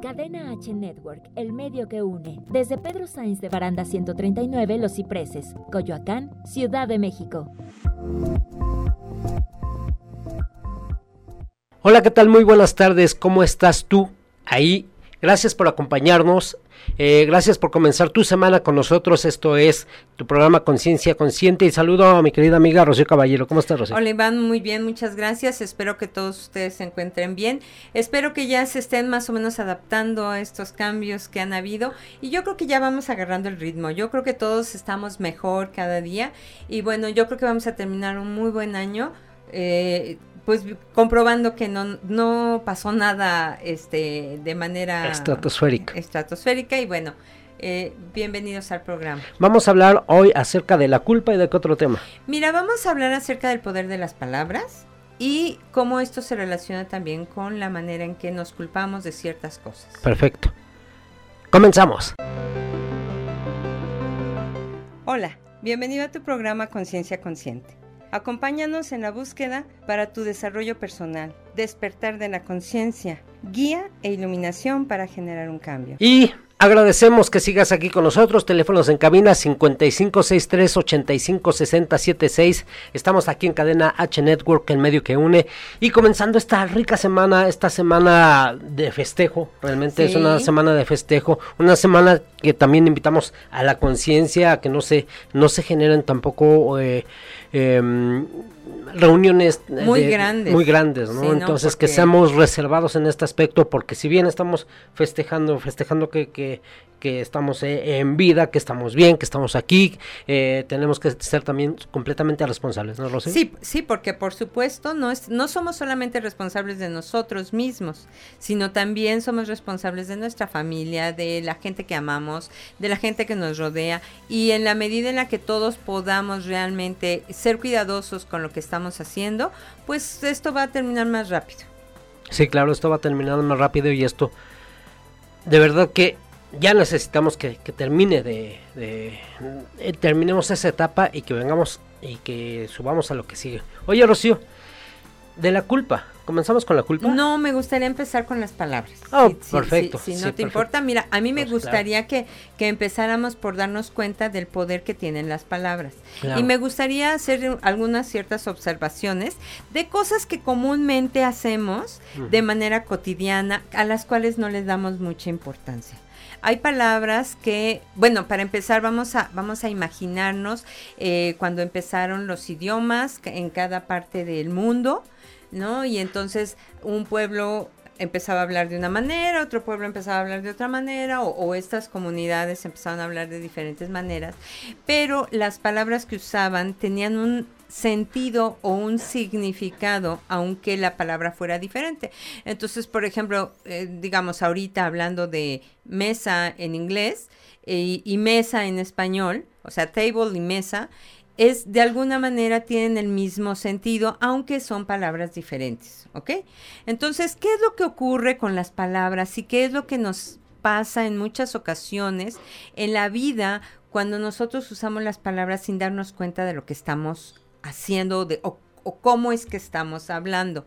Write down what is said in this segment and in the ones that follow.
Cadena H Network, el medio que une. Desde Pedro Sainz de Baranda 139, Los Cipreses, Coyoacán, Ciudad de México. Hola, ¿qué tal? Muy buenas tardes. ¿Cómo estás tú ahí? Gracias por acompañarnos eh, gracias por comenzar tu semana con nosotros. Esto es tu programa Conciencia Consciente. Y saludo a mi querida amiga Rocío Caballero. ¿Cómo estás, Rocío? Hola, Iván. Muy bien, muchas gracias. Espero que todos ustedes se encuentren bien. Espero que ya se estén más o menos adaptando a estos cambios que han habido. Y yo creo que ya vamos agarrando el ritmo. Yo creo que todos estamos mejor cada día. Y bueno, yo creo que vamos a terminar un muy buen año. Eh, pues comprobando que no, no pasó nada este de manera estratosférica. Estratosférica y bueno, eh, bienvenidos al programa. Vamos a hablar hoy acerca de la culpa y de qué otro tema. Mira, vamos a hablar acerca del poder de las palabras y cómo esto se relaciona también con la manera en que nos culpamos de ciertas cosas. Perfecto. Comenzamos. Hola, bienvenido a tu programa Conciencia Consciente. Acompáñanos en la búsqueda para tu desarrollo personal, despertar de la conciencia, guía e iluminación para generar un cambio. Y Agradecemos que sigas aquí con nosotros. Teléfonos en cabina 5563-856076. Estamos aquí en cadena H Network, el medio que une. Y comenzando esta rica semana, esta semana de festejo. Realmente es una semana de festejo. Una semana que también invitamos a la conciencia, a que no se, no se generen tampoco. Eh, eh, reuniones muy grandes. Muy grandes, ¿no? Entonces que seamos reservados en este aspecto porque si bien estamos festejando, festejando que, que, que estamos eh, en vida, que estamos bien, que estamos aquí, eh, tenemos que ser también completamente responsables, ¿no, Rosy? Sí, sí, porque por supuesto no, es, no somos solamente responsables de nosotros mismos, sino también somos responsables de nuestra familia, de la gente que amamos, de la gente que nos rodea y en la medida en la que todos podamos realmente ser cuidadosos con lo que estamos haciendo, pues esto va a terminar más rápido. Sí, claro, esto va a terminar más rápido y esto, de verdad que ya necesitamos que, termine de, de eh, terminemos esa etapa y que vengamos y que subamos a lo que sigue. Oye, Rocío, de la culpa, ¿comenzamos con la culpa? No, me gustaría empezar con las palabras. Oh, perfecto. Si, no te importa, mira, a mí me pues, gustaría que, que, empezáramos por darnos cuenta del poder que tienen las palabras. Y me gustaría hacer algunas ciertas observaciones de cosas que comúnmente hacemos de manera cotidiana, a las cuales no les damos mucha importancia. Hay palabras que, bueno, para empezar vamos a, vamos a imaginarnos eh, cuando empezaron los idiomas en cada parte del mundo, ¿no? Y entonces un pueblo empezaba a hablar de una manera, otro pueblo empezaba a hablar de otra manera, o, estas comunidades empezaban a hablar de diferentes maneras, pero las palabras que usaban tenían un sentido o un significado, aunque la palabra fuera diferente. Entonces, por ejemplo, eh, digamos, ahorita hablando de mesa en inglés eh, y mesa en español, o sea, table y mesa, es de alguna manera tienen el mismo sentido, aunque son palabras diferentes, ¿ok? Entonces, ¿qué es lo que ocurre con las palabras y qué es lo que nos pasa en muchas ocasiones en la vida cuando nosotros usamos las palabras sin darnos cuenta de lo que estamos haciendo de, o, cómo es que estamos hablando.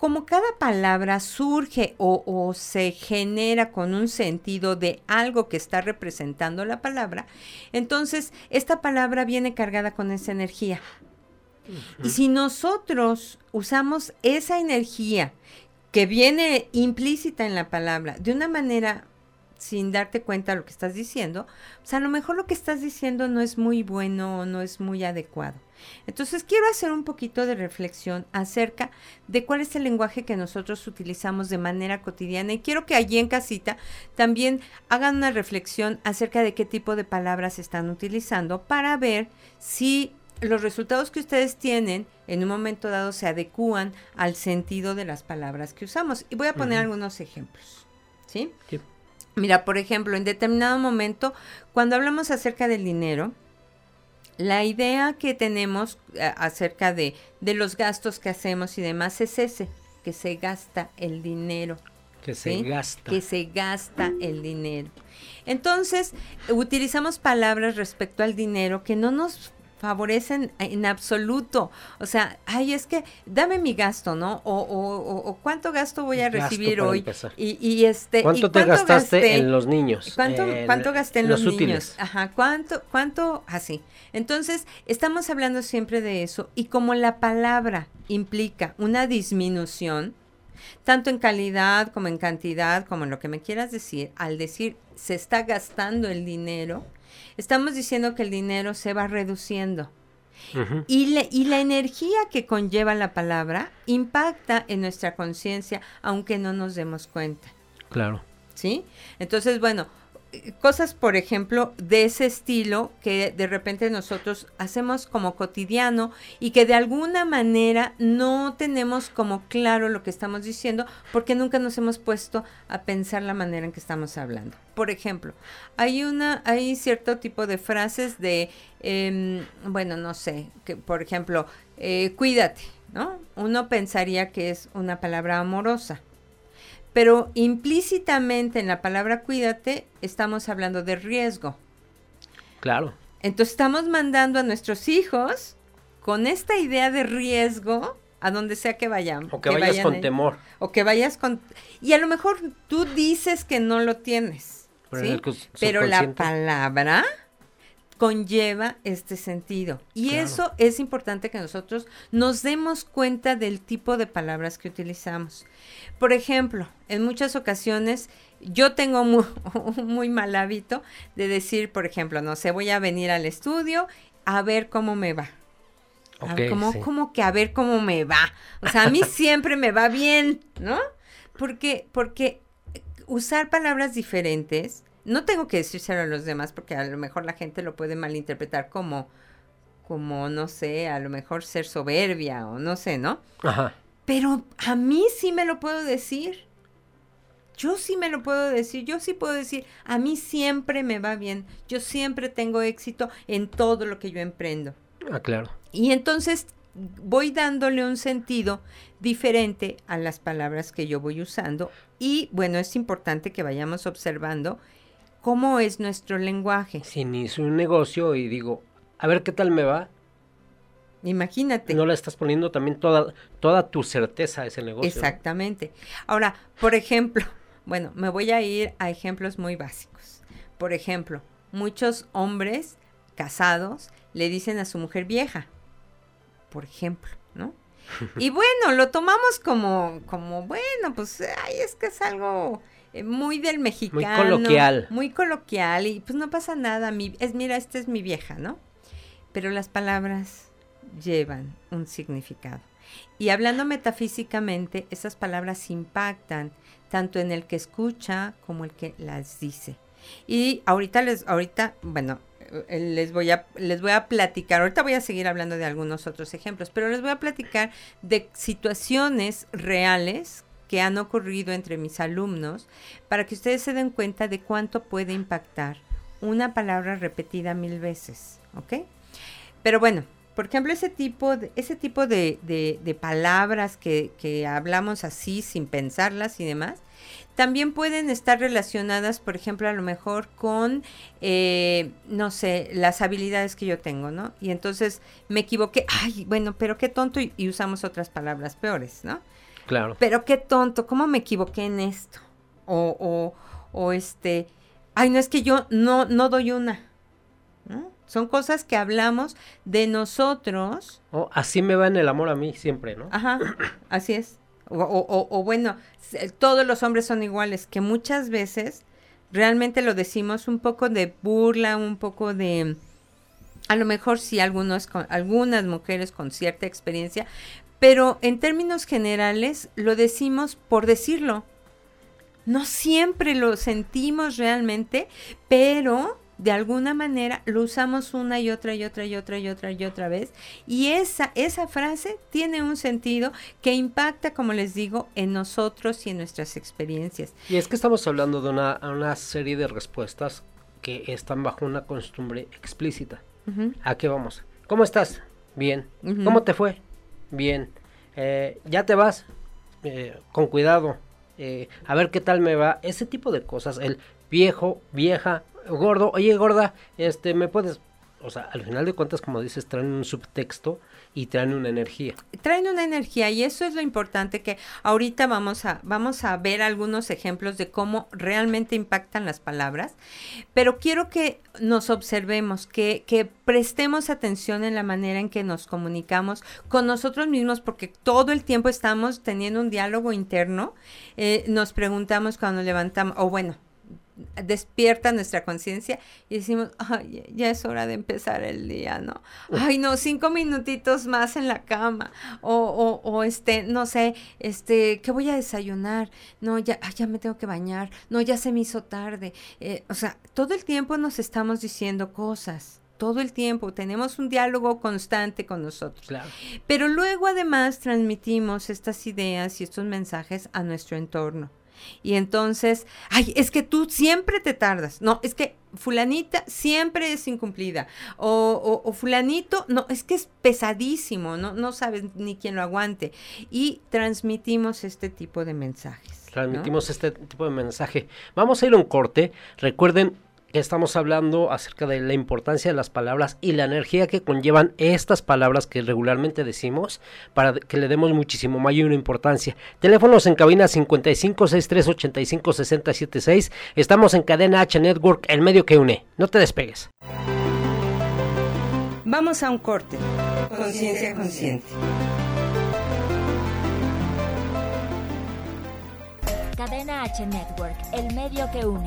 Como cada palabra surge o, se genera con un sentido de algo que está representando la palabra, entonces esta palabra viene cargada con esa energía. Y si nosotros usamos esa energía que viene implícita en la palabra de una manera sin darte cuenta de lo que estás diciendo, pues a lo mejor lo que estás diciendo no es muy bueno o no es muy adecuado. Entonces quiero hacer un poquito de reflexión acerca de cuál es el lenguaje que nosotros utilizamos de manera cotidiana y quiero que allí en casita también hagan una reflexión acerca de qué tipo de palabras están utilizando para ver si los resultados que ustedes tienen en un momento dado se adecúan al sentido de las palabras que usamos. Y voy a poner algunos ejemplos. ¿sí? Mira, por ejemplo, en determinado momento, cuando hablamos acerca del dinero, la idea que tenemos eh, acerca de, de, los gastos que hacemos y demás es ese, que se gasta el dinero. Que se gasta. Que se gasta el dinero. Entonces, utilizamos palabras respecto al dinero que no nos favorecen en absoluto. O sea, ay, es que dame mi gasto, ¿no? O, o, cuánto gasto voy a recibir hoy. Y, y, este, ¿Cuánto te gastaste en los niños? ¿Cuánto, cuánto gasté en los, niños? Ajá, ¿cuánto, cuánto? Así. Entonces, estamos hablando siempre de eso. Y como la palabra implica una disminución, tanto en calidad como en cantidad, como en lo que me quieras decir, al decir se está gastando el dinero, estamos diciendo que el dinero se va reduciendo. y, y la energía que conlleva la palabra impacta en nuestra conciencia, aunque no nos demos cuenta. Claro. ¿Sí? Entonces, bueno, cosas, por ejemplo, de ese estilo que de repente nosotros hacemos como cotidiano y que de alguna manera no tenemos como claro lo que estamos diciendo porque nunca nos hemos puesto a pensar la manera en que estamos hablando. Por ejemplo, hay una, hay cierto tipo de frases de, em, bueno, no sé, que por ejemplo, eh, cuídate, ¿no? Uno pensaría que es una palabra amorosa pero implícitamente en la palabra cuídate estamos hablando de riesgo. Claro. Entonces estamos mandando a nuestros hijos con esta idea de riesgo a donde sea que vayamos. O que, vayas con temor. O que vayas con... Y a lo mejor tú dices que no lo tienes. ¿sí? Pero la palabra conlleva este sentido. Y eso es importante que nosotros nos demos cuenta del tipo de palabras que utilizamos. Por ejemplo, en muchas ocasiones yo tengo muy, muy mal hábito de decir, por ejemplo, no sé, voy a venir al estudio a ver cómo me va. como, que a ver cómo me va. O sea, a mí siempre me va bien, ¿no? Porque, porque usar palabras diferentes no tengo que decírselo a los demás porque a lo mejor la gente lo puede malinterpretar como, como, no sé, a lo mejor ser soberbia o no sé, ¿no? Ajá. Pero a mí sí me lo puedo decir. Yo sí me lo puedo decir, yo sí puedo decir, a mí siempre me va bien, yo siempre tengo éxito en todo lo que yo emprendo. Ah, claro. Y entonces voy dándole un sentido diferente a las palabras que yo voy usando y bueno, es importante que vayamos observando cómo es nuestro lenguaje. Si inicio un negocio y digo, a ver qué tal me va. Imagínate. No le estás poniendo también toda, toda tu certeza a ese negocio. Exactamente. Ahora, por ejemplo, bueno, me voy a ir a ejemplos muy básicos. Por ejemplo, muchos hombres casados le dicen a su mujer vieja, por ejemplo, ¿no? Y bueno, lo tomamos como, como, bueno, pues, ay, es que es algo eh, muy del mexicano. Muy coloquial. Muy coloquial y pues no pasa nada. Mi, es, mira, esta es mi vieja, ¿no? Pero las palabras llevan un significado. Y hablando metafísicamente, esas palabras impactan tanto en el que escucha como el que las dice. Y ahorita les, ahorita, bueno, eh, les voy a les voy a platicar. Ahorita voy a seguir hablando de algunos otros ejemplos, pero les voy a platicar de situaciones reales que han ocurrido entre mis alumnos para que ustedes se den cuenta de cuánto puede impactar una palabra repetida mil veces, ¿ok? Pero bueno, por ejemplo, ese tipo de, ese tipo de, de, palabras que, hablamos así sin pensarlas y demás, también pueden estar relacionadas, por ejemplo, a lo mejor con, eh, no sé, las habilidades que yo tengo, ¿no? Y entonces me equivoqué, ay, bueno, pero qué tonto y usamos otras palabras peores, ¿no? Claro. Pero qué tonto, ¿cómo me equivoqué en esto? O, o, o este, ay, no es que yo no, no doy una. Son cosas que hablamos de nosotros. Oh, así me va en el amor a mí siempre, ¿no? Ajá, así es. O, o, o, bueno, todos los hombres son iguales, que muchas veces realmente lo decimos un poco de burla, un poco de, a lo mejor sí algunos, algunas mujeres con cierta experiencia, pero en términos generales lo decimos por decirlo. No siempre lo sentimos realmente, pero de alguna manera lo usamos una y otra y otra y otra y otra y otra vez. Y esa, esa frase tiene un sentido que impacta, como les digo, en nosotros y en nuestras experiencias. Y es que estamos hablando de una, una serie de respuestas que están bajo una costumbre explícita. ¿A qué vamos? ¿Cómo estás? Bien. ¿Cómo te fue? Bien, eh, ya te vas, eh, con cuidado, eh, a ver qué tal me va, ese tipo de cosas, el viejo, vieja, gordo, oye gorda, este, me puedes, o sea, al final de cuentas, como dices, traen un subtexto y traen una energía. Traen una energía y eso es lo importante que ahorita vamos a, vamos a ver algunos ejemplos de cómo realmente impactan las palabras, pero quiero que nos observemos, que, que prestemos atención en la manera en que nos comunicamos con nosotros mismos, porque todo el tiempo estamos teniendo un diálogo interno, eh, nos preguntamos cuando levantamos, o bueno, despierta nuestra conciencia y decimos, ay, ya es hora de empezar el día, ¿no? Ay, no, cinco minutitos más en la cama, o, o, o este, no sé, este, ¿qué voy a desayunar? No, ya, ya me tengo que bañar, no, ya se me hizo tarde. Eh, o sea, todo el tiempo nos estamos diciendo cosas todo el tiempo, tenemos un diálogo constante con nosotros. Claro. Pero luego además transmitimos estas ideas y estos mensajes a nuestro entorno. Y entonces, ay, es que tú siempre te tardas. No, es que fulanita siempre es incumplida. O, o, fulanito, no, es que es pesadísimo, no, no sabes ni quién lo aguante. Y transmitimos este tipo de mensajes. Transmitimos este tipo de mensaje. Vamos a ir a un corte. Recuerden, estamos hablando acerca de la importancia de las palabras y la energía que conllevan estas palabras que regularmente decimos para que le demos muchísimo mayor importancia. Teléfonos en cabina 55 63 85 676. Estamos en cadena H Network, el medio que une. No te despegues. Vamos a un corte. Conciencia consciente. Cadena H Network, el medio que une.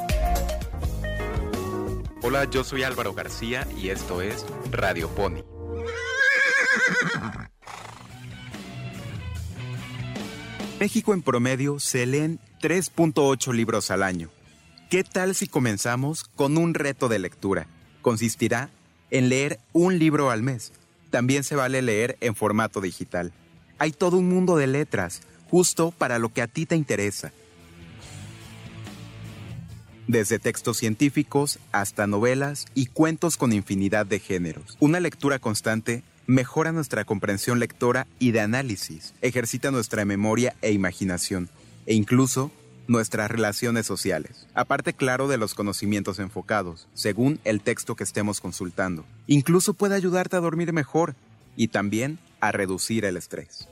Hola, yo soy Álvaro García y esto es Radio Pony. México en promedio se leen 3.8 libros al año. ¿Qué tal si comenzamos con un reto de lectura? Consistirá en leer un libro al mes. También se vale leer en formato digital. Hay todo un mundo de letras, justo para lo que a ti te interesa desde textos científicos hasta novelas y cuentos con infinidad de géneros. Una lectura constante mejora nuestra comprensión lectora y de análisis, ejercita nuestra memoria e imaginación, e incluso nuestras relaciones sociales, aparte claro de los conocimientos enfocados, según el texto que estemos consultando. Incluso puede ayudarte a dormir mejor y también a reducir el estrés.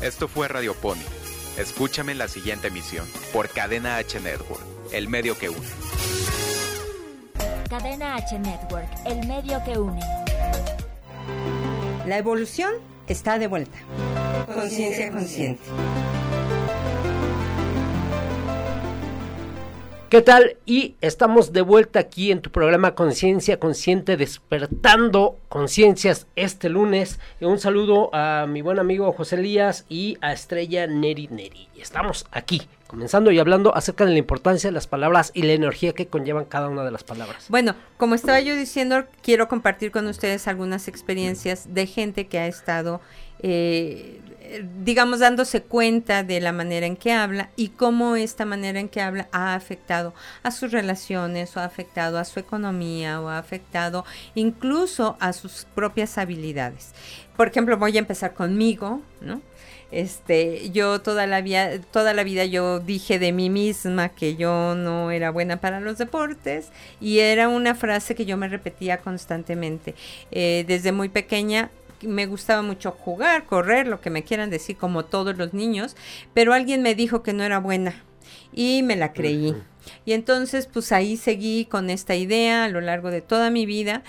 Esto fue Radio Pony Escúchame en la siguiente emisión por Cadena H Network, el medio que une. Cadena H Network, el medio que une. La evolución está de vuelta. Conciencia consciente. ¿Qué tal? Y estamos de vuelta aquí en tu programa Conciencia Consciente, despertando conciencias este lunes. Un saludo a mi buen amigo José Elías y a Estrella Neri Neri. Estamos aquí, comenzando y hablando acerca de la importancia de las palabras y la energía que conllevan cada una de las palabras. Bueno, como estaba yo diciendo, quiero compartir con ustedes algunas experiencias de gente que ha estado eh, digamos, dándose cuenta de la manera en que habla y cómo esta manera en que habla ha afectado a sus relaciones o ha afectado a su economía o ha afectado incluso a sus propias habilidades. Por ejemplo, voy a empezar conmigo, ¿no? Este, yo toda la vida, toda la vida yo dije de mí misma que yo no era buena para los deportes y era una frase que yo me repetía constantemente. Eh, desde muy pequeña me gustaba mucho jugar, correr, lo que me quieran decir, como todos los niños, pero alguien me dijo que no era buena y me la creí. Y entonces, pues ahí seguí con esta idea a lo largo de toda mi vida.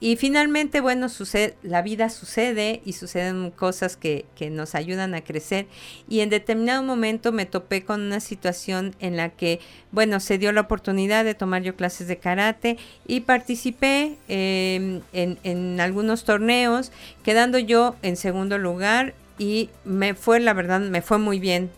Y finalmente, bueno, sucede, la vida sucede y suceden cosas que, que nos ayudan a crecer. Y en determinado momento me topé con una situación en la que, bueno, se dio la oportunidad de tomar yo clases de karate y participé em, en, en algunos torneos, quedando yo en segundo lugar y me fue, la verdad, me fue muy bien.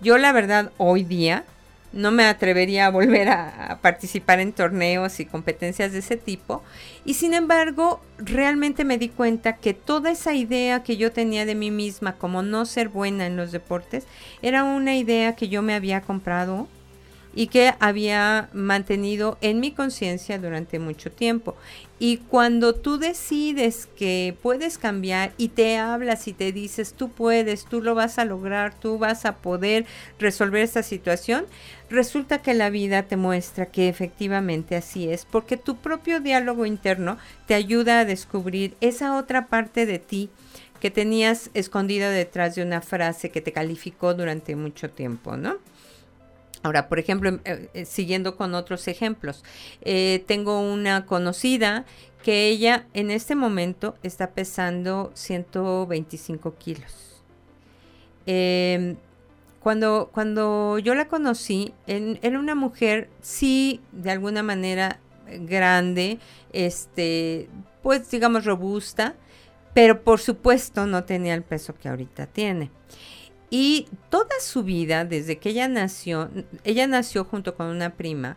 Yo, la verdad, hoy día no me atrevería a volver a, participar en torneos y competencias de ese tipo. Y sin embargo, realmente me di cuenta que toda esa idea que yo tenía de mí misma como no ser buena en los deportes, era una idea que yo me había comprado y que había mantenido en mi conciencia durante mucho tiempo. Y cuando tú decides que puedes cambiar y te hablas y te dices, tú puedes, tú lo vas a lograr, tú vas a poder resolver esta situación, resulta que la vida te muestra que efectivamente así es, porque tu propio diálogo interno te ayuda a descubrir esa otra parte de ti que tenías escondida detrás de una frase que te calificó durante mucho tiempo, ¿no? Ahora, por ejemplo, eh, eh, siguiendo con otros ejemplos, eh, tengo una conocida que ella en este momento está pesando 125 kilos. Em, cuando, cuando yo la conocí, era una mujer, sí, de alguna manera grande, este, pues digamos robusta, pero por supuesto no tenía el peso que ahorita tiene. Y toda su vida, desde que ella nació, ella nació junto con una prima,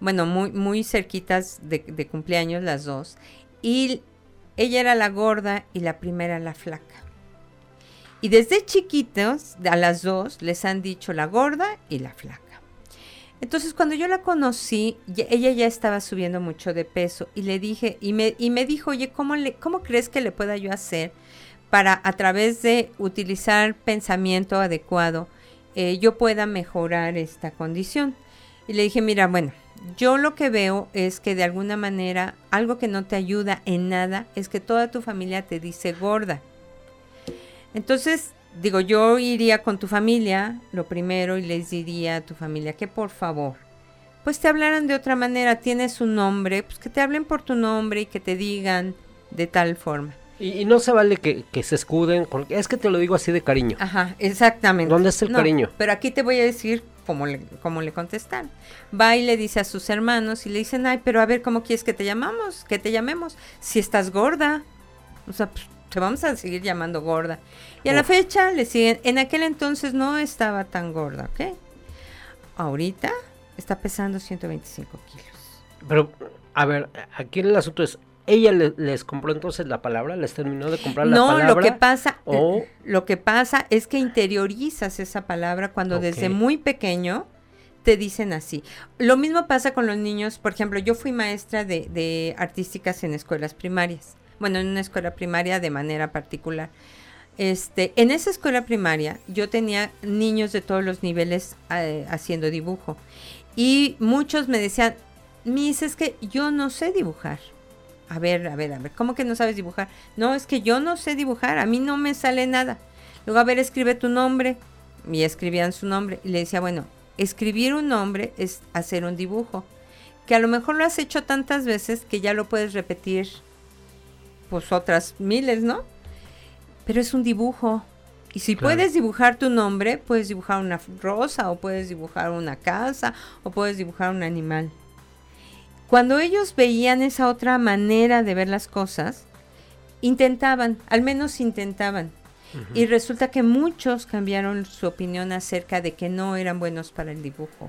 bueno, muy, muy cerquitas de, cumpleaños las dos, y ella era la gorda y la prima era la flaca. Y desde chiquitos, a las dos, les han dicho la gorda y la flaca. Entonces, cuando yo la conocí, ella ya estaba subiendo mucho de peso y le dije, y me, y me dijo, oye, ¿cómo, le, ¿cómo crees que le pueda yo hacer para a través de utilizar pensamiento adecuado eh, yo pueda mejorar esta condición. Y le dije, mira, bueno, yo lo que veo es que de alguna manera algo que no te ayuda en nada es que toda tu familia te dice gorda. Entonces, digo, yo iría con tu familia, lo primero, y les diría a tu familia que por favor, pues te hablaran de otra manera, tienes un nombre, pues que te hablen por tu nombre y que te digan de tal forma. Y, no se vale que, se escuden, es que te lo digo así de cariño. Ajá, exactamente. ¿Dónde está el cariño? Pero aquí te voy a decir cómo le, cómo le contestan. Va y le dice a sus hermanos y le dicen, ay, pero a ver, ¿cómo quieres que te llamamos? Que te llamemos. Si estás gorda. O sea, pues, te vamos a seguir llamando gorda. Y a la fecha le siguen, en aquel entonces no estaba tan gorda, ¿ok? Ahorita está pesando 125 kilos. Pero, a ver, aquí el asunto es, ella les compró entonces la palabra, les terminó de comprar la palabra. No, lo que pasa, eh, lo que pasa es que interiorizas esa palabra cuando desde muy pequeño te dicen así. Lo mismo pasa con los niños, por ejemplo, yo fui maestra de, de artísticas en escuelas primarias, bueno, en una escuela primaria de manera particular. Este, en esa escuela primaria yo tenía niños de todos los niveles eh, haciendo dibujo y muchos me decían, Miss, es que yo no sé dibujar a ver, a ver, a ver, ¿cómo que no sabes dibujar? No, es que yo no sé dibujar, a mí no me sale nada. Luego, a ver, escribe tu nombre. Y escribían su nombre. Y le decía, bueno, escribir un nombre es hacer un dibujo. Que a lo mejor lo has hecho tantas veces que ya lo puedes repetir, pues otras miles, ¿no? Pero es un dibujo. Y si puedes dibujar tu nombre, puedes dibujar una rosa, o puedes dibujar una casa, o puedes dibujar un animal. Cuando ellos veían esa otra manera de ver las cosas, intentaban, al menos intentaban. Y resulta que muchos cambiaron su opinión acerca de que no eran buenos para el dibujo.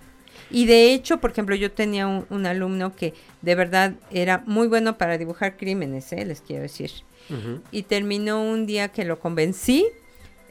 Y de hecho, por ejemplo, yo tenía un, alumno que de verdad era muy bueno para dibujar crímenes, ¿eh? les quiero decir. Y terminó un día que lo convencí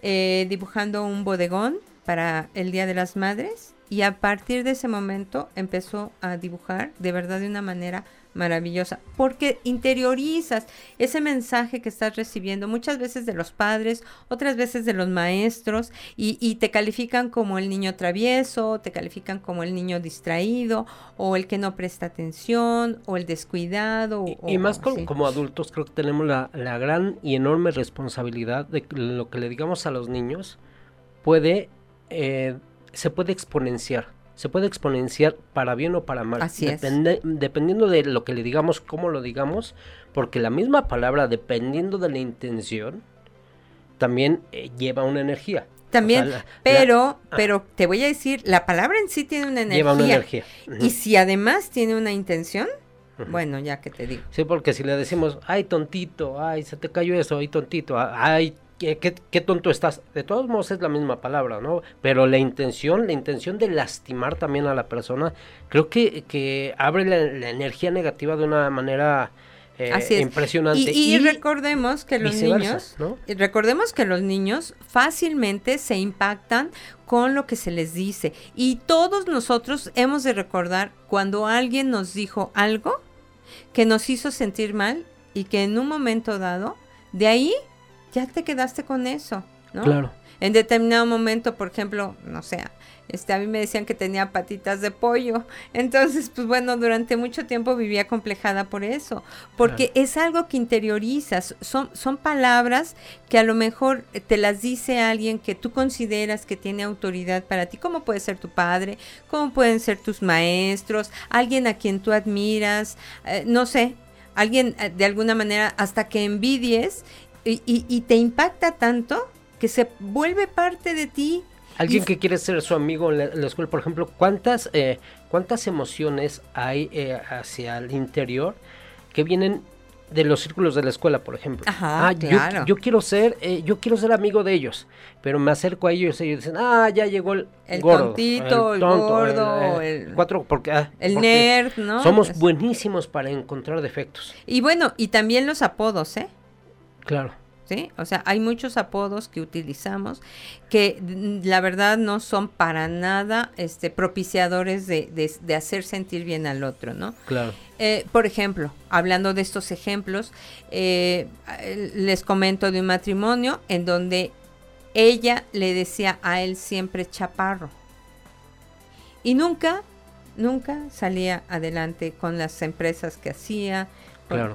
eh, dibujando un bodegón para el Día de las Madres y a partir de ese momento empezó a dibujar de verdad de una manera maravillosa, porque interiorizas ese mensaje que estás recibiendo muchas veces de los padres, otras veces de los maestros, y, te califican como el niño travieso, te califican como el niño distraído, o el que no presta atención, o el descuidado. Y, más como adultos creo que tenemos la, la gran y enorme responsabilidad de lo que le digamos a los niños puede... Eh, se puede exponenciar se puede exponenciar para bien o para mal. Así es. Dependiendo de lo que le digamos, cómo lo digamos, porque la misma palabra, dependiendo de la intención, también eh, lleva una energía. También, pero, ah. pero te voy a decir, la palabra en sí tiene una energía. Lleva una energía. Y si además tiene una intención, bueno, ya que te digo. Sí, porque si le decimos, ay, tontito, ay, se te cayó eso, ay, tontito, ay, qué, qué, tonto estás. De todos modos es la misma palabra, ¿no? Pero la intención, la intención de lastimar también a la persona, creo que, que abre la energía negativa de una manera eh, impresionante. Y, recordemos que los niños, recordemos que los niños fácilmente se impactan con lo que se les dice. Y todos nosotros hemos de recordar cuando alguien nos dijo algo que nos hizo sentir mal y que en un momento dado, de ahí ya te quedaste con eso, ¿no? Claro. En determinado momento, por ejemplo, no sé, este, a mí me decían que tenía patitas de pollo. Entonces, pues bueno, durante mucho tiempo vivía complejada por eso, porque es algo que interiorizas, son, son palabras que a lo mejor te las dice alguien que tú consideras que tiene autoridad para ti, como puede ser tu padre, como pueden ser tus maestros, alguien a quien tú admiras, eh, no sé, alguien eh, de alguna manera hasta que envidies y, y te impacta tanto que se vuelve parte de ti Alguien que quiere ser su amigo en la, escuela, por ejemplo, ¿cuántas, eh, cuántas emociones hay eh, hacia el interior que vienen de los círculos de la escuela, por ejemplo? Ajá, ah, claro. yo, quiero ser, eh, yo quiero ser amigo de ellos, pero me acerco a ellos y ellos dicen, ah, ya llegó el, el tontito, el, gordo, el, cuatro, porque, ah, el nerd, ¿no? Somos buenísimos para encontrar defectos. Y bueno, y también los apodos, ¿eh? Claro. ¿sí? O sea, hay muchos apodos que utilizamos que mm, la verdad no son para nada este, propiciadores de, de, hacer sentir bien al otro, ¿no? Claro. Eh, por ejemplo, hablando de estos ejemplos, eh, les comento de un matrimonio en donde ella le decía a él siempre chaparro. Y nunca, nunca salía adelante con las empresas que hacía,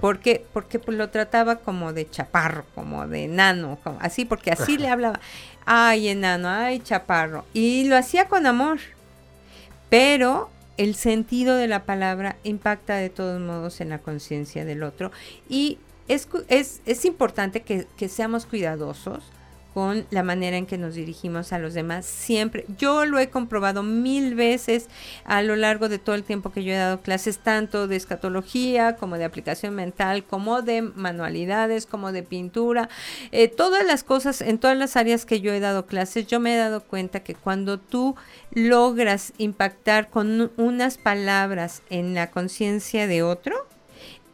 porque, porque pues, lo trataba como de chaparro, como de enano, así, porque así le hablaba, ay enano, ay chaparro, y lo hacía con amor, pero el sentido de la palabra impacta de todos modos en la conciencia del otro. Y es, es, es importante que, que seamos cuidadosos con la manera en que nos dirigimos a los demás. Siempre, yo lo he comprobado mil veces a lo largo de todo el tiempo que yo he dado clases, tanto de escatología como de aplicación mental, como de manualidades, como de pintura, eh, todas las cosas, en todas las áreas que yo he dado clases, yo me he dado cuenta que cuando tú logras impactar con unas palabras en la conciencia de otro,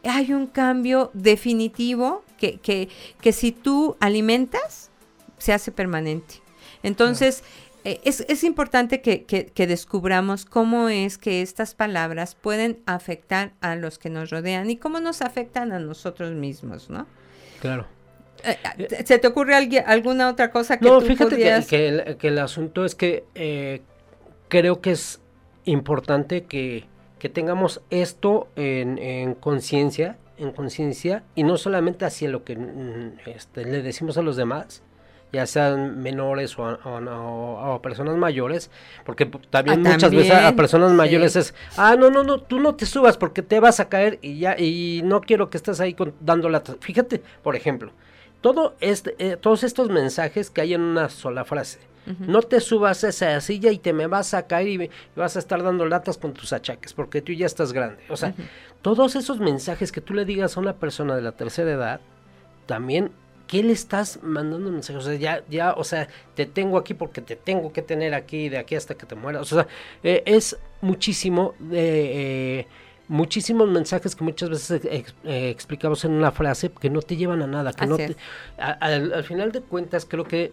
hay un cambio definitivo que, que, que si tú alimentas, se hace permanente. Entonces, eh, es, importante que, descubramos cómo es que estas palabras pueden afectar a los que nos rodean y cómo nos afectan a nosotros mismos, ¿no? Claro. Eh, eh, ¿Se te ocurre alguna otra cosa que no, fíjate que, el, asunto es que creo que es importante que, tengamos esto en, en conciencia, en conciencia, y no solamente hacia lo que mm, este, le decimos a los demás, ya sean menores o, personas mayores, porque también ah, muchas veces a personas mayores es, ah, no, no, no, tú no te subas porque te vas a caer y ya, y no quiero que estés ahí con, dando la... Fíjate, por ejemplo, todo este, eh, todos estos mensajes que hay en una sola frase. No te subas a esa silla y te me vas a caer y, vas a estar dando latas con tus achaques porque tú ya estás grande. O sea, todos esos mensajes que tú le digas a una persona de la tercera edad, también ¿qué le estás mandando un mensaje? O sea, ya, ya, o sea, te tengo aquí porque te tengo que tener aquí de aquí hasta que te mueras. O sea, eh, es muchísimo de... Eh, muchísimos mensajes que muchas veces eh, explicamos en una frase que no te llevan a nada, que no al, final de cuentas creo que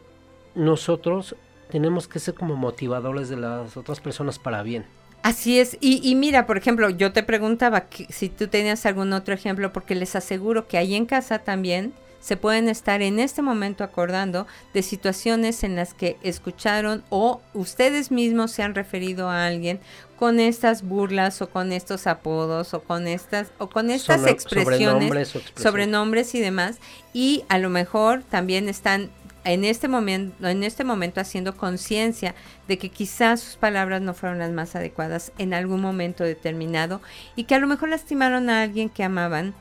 nosotros tenemos que ser como motivadores de las otras personas para bien. Así es, y, y mira, por ejemplo, yo te preguntaba que, si tú tenías algún otro ejemplo, porque les aseguro que ahí en casa también se pueden estar en este momento acordando de situaciones en las que escucharon o ustedes mismos se han referido a alguien con estas burlas o con estos apodos o con estas o con estas expresiones, sobrenombres, sobrenombres y demás y a lo mejor también están en este momento, en este momento haciendo conciencia de que quizás sus palabras no fueron las más adecuadas en algún momento determinado y que a lo mejor lastimaron a alguien que amaban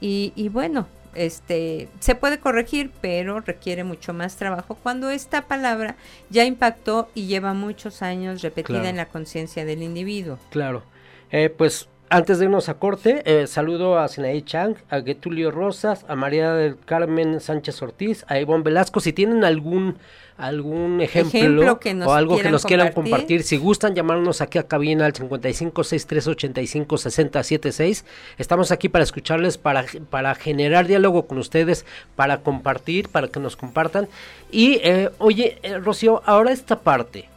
y, y bueno, este se puede corregir, pero requiere mucho más trabajo cuando esta palabra ya impactó y lleva muchos años repetida en la conciencia del individuo. Claro. Eh, pues antes de irnos a corte, eh, saludo a Sinaí Chang, a Getulio Rosas, a María del Carmen Sánchez Ortiz, a Ivonne Velasco. Si tienen algún algún ejemplo, o algo que nos quieran compartir, si gustan llamarnos aquí a cabina al 5563856076, estamos aquí para escucharles, para, para generar diálogo con ustedes, para compartir, para que nos compartan. Y eh, oye, eh, Rocío, ahora esta parte,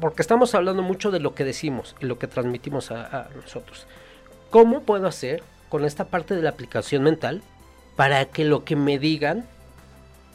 porque estamos hablando mucho de lo que decimos y lo que transmitimos a nosotros. ¿Cómo puedo hacer con esta parte de la aplicación mental para que lo que me digan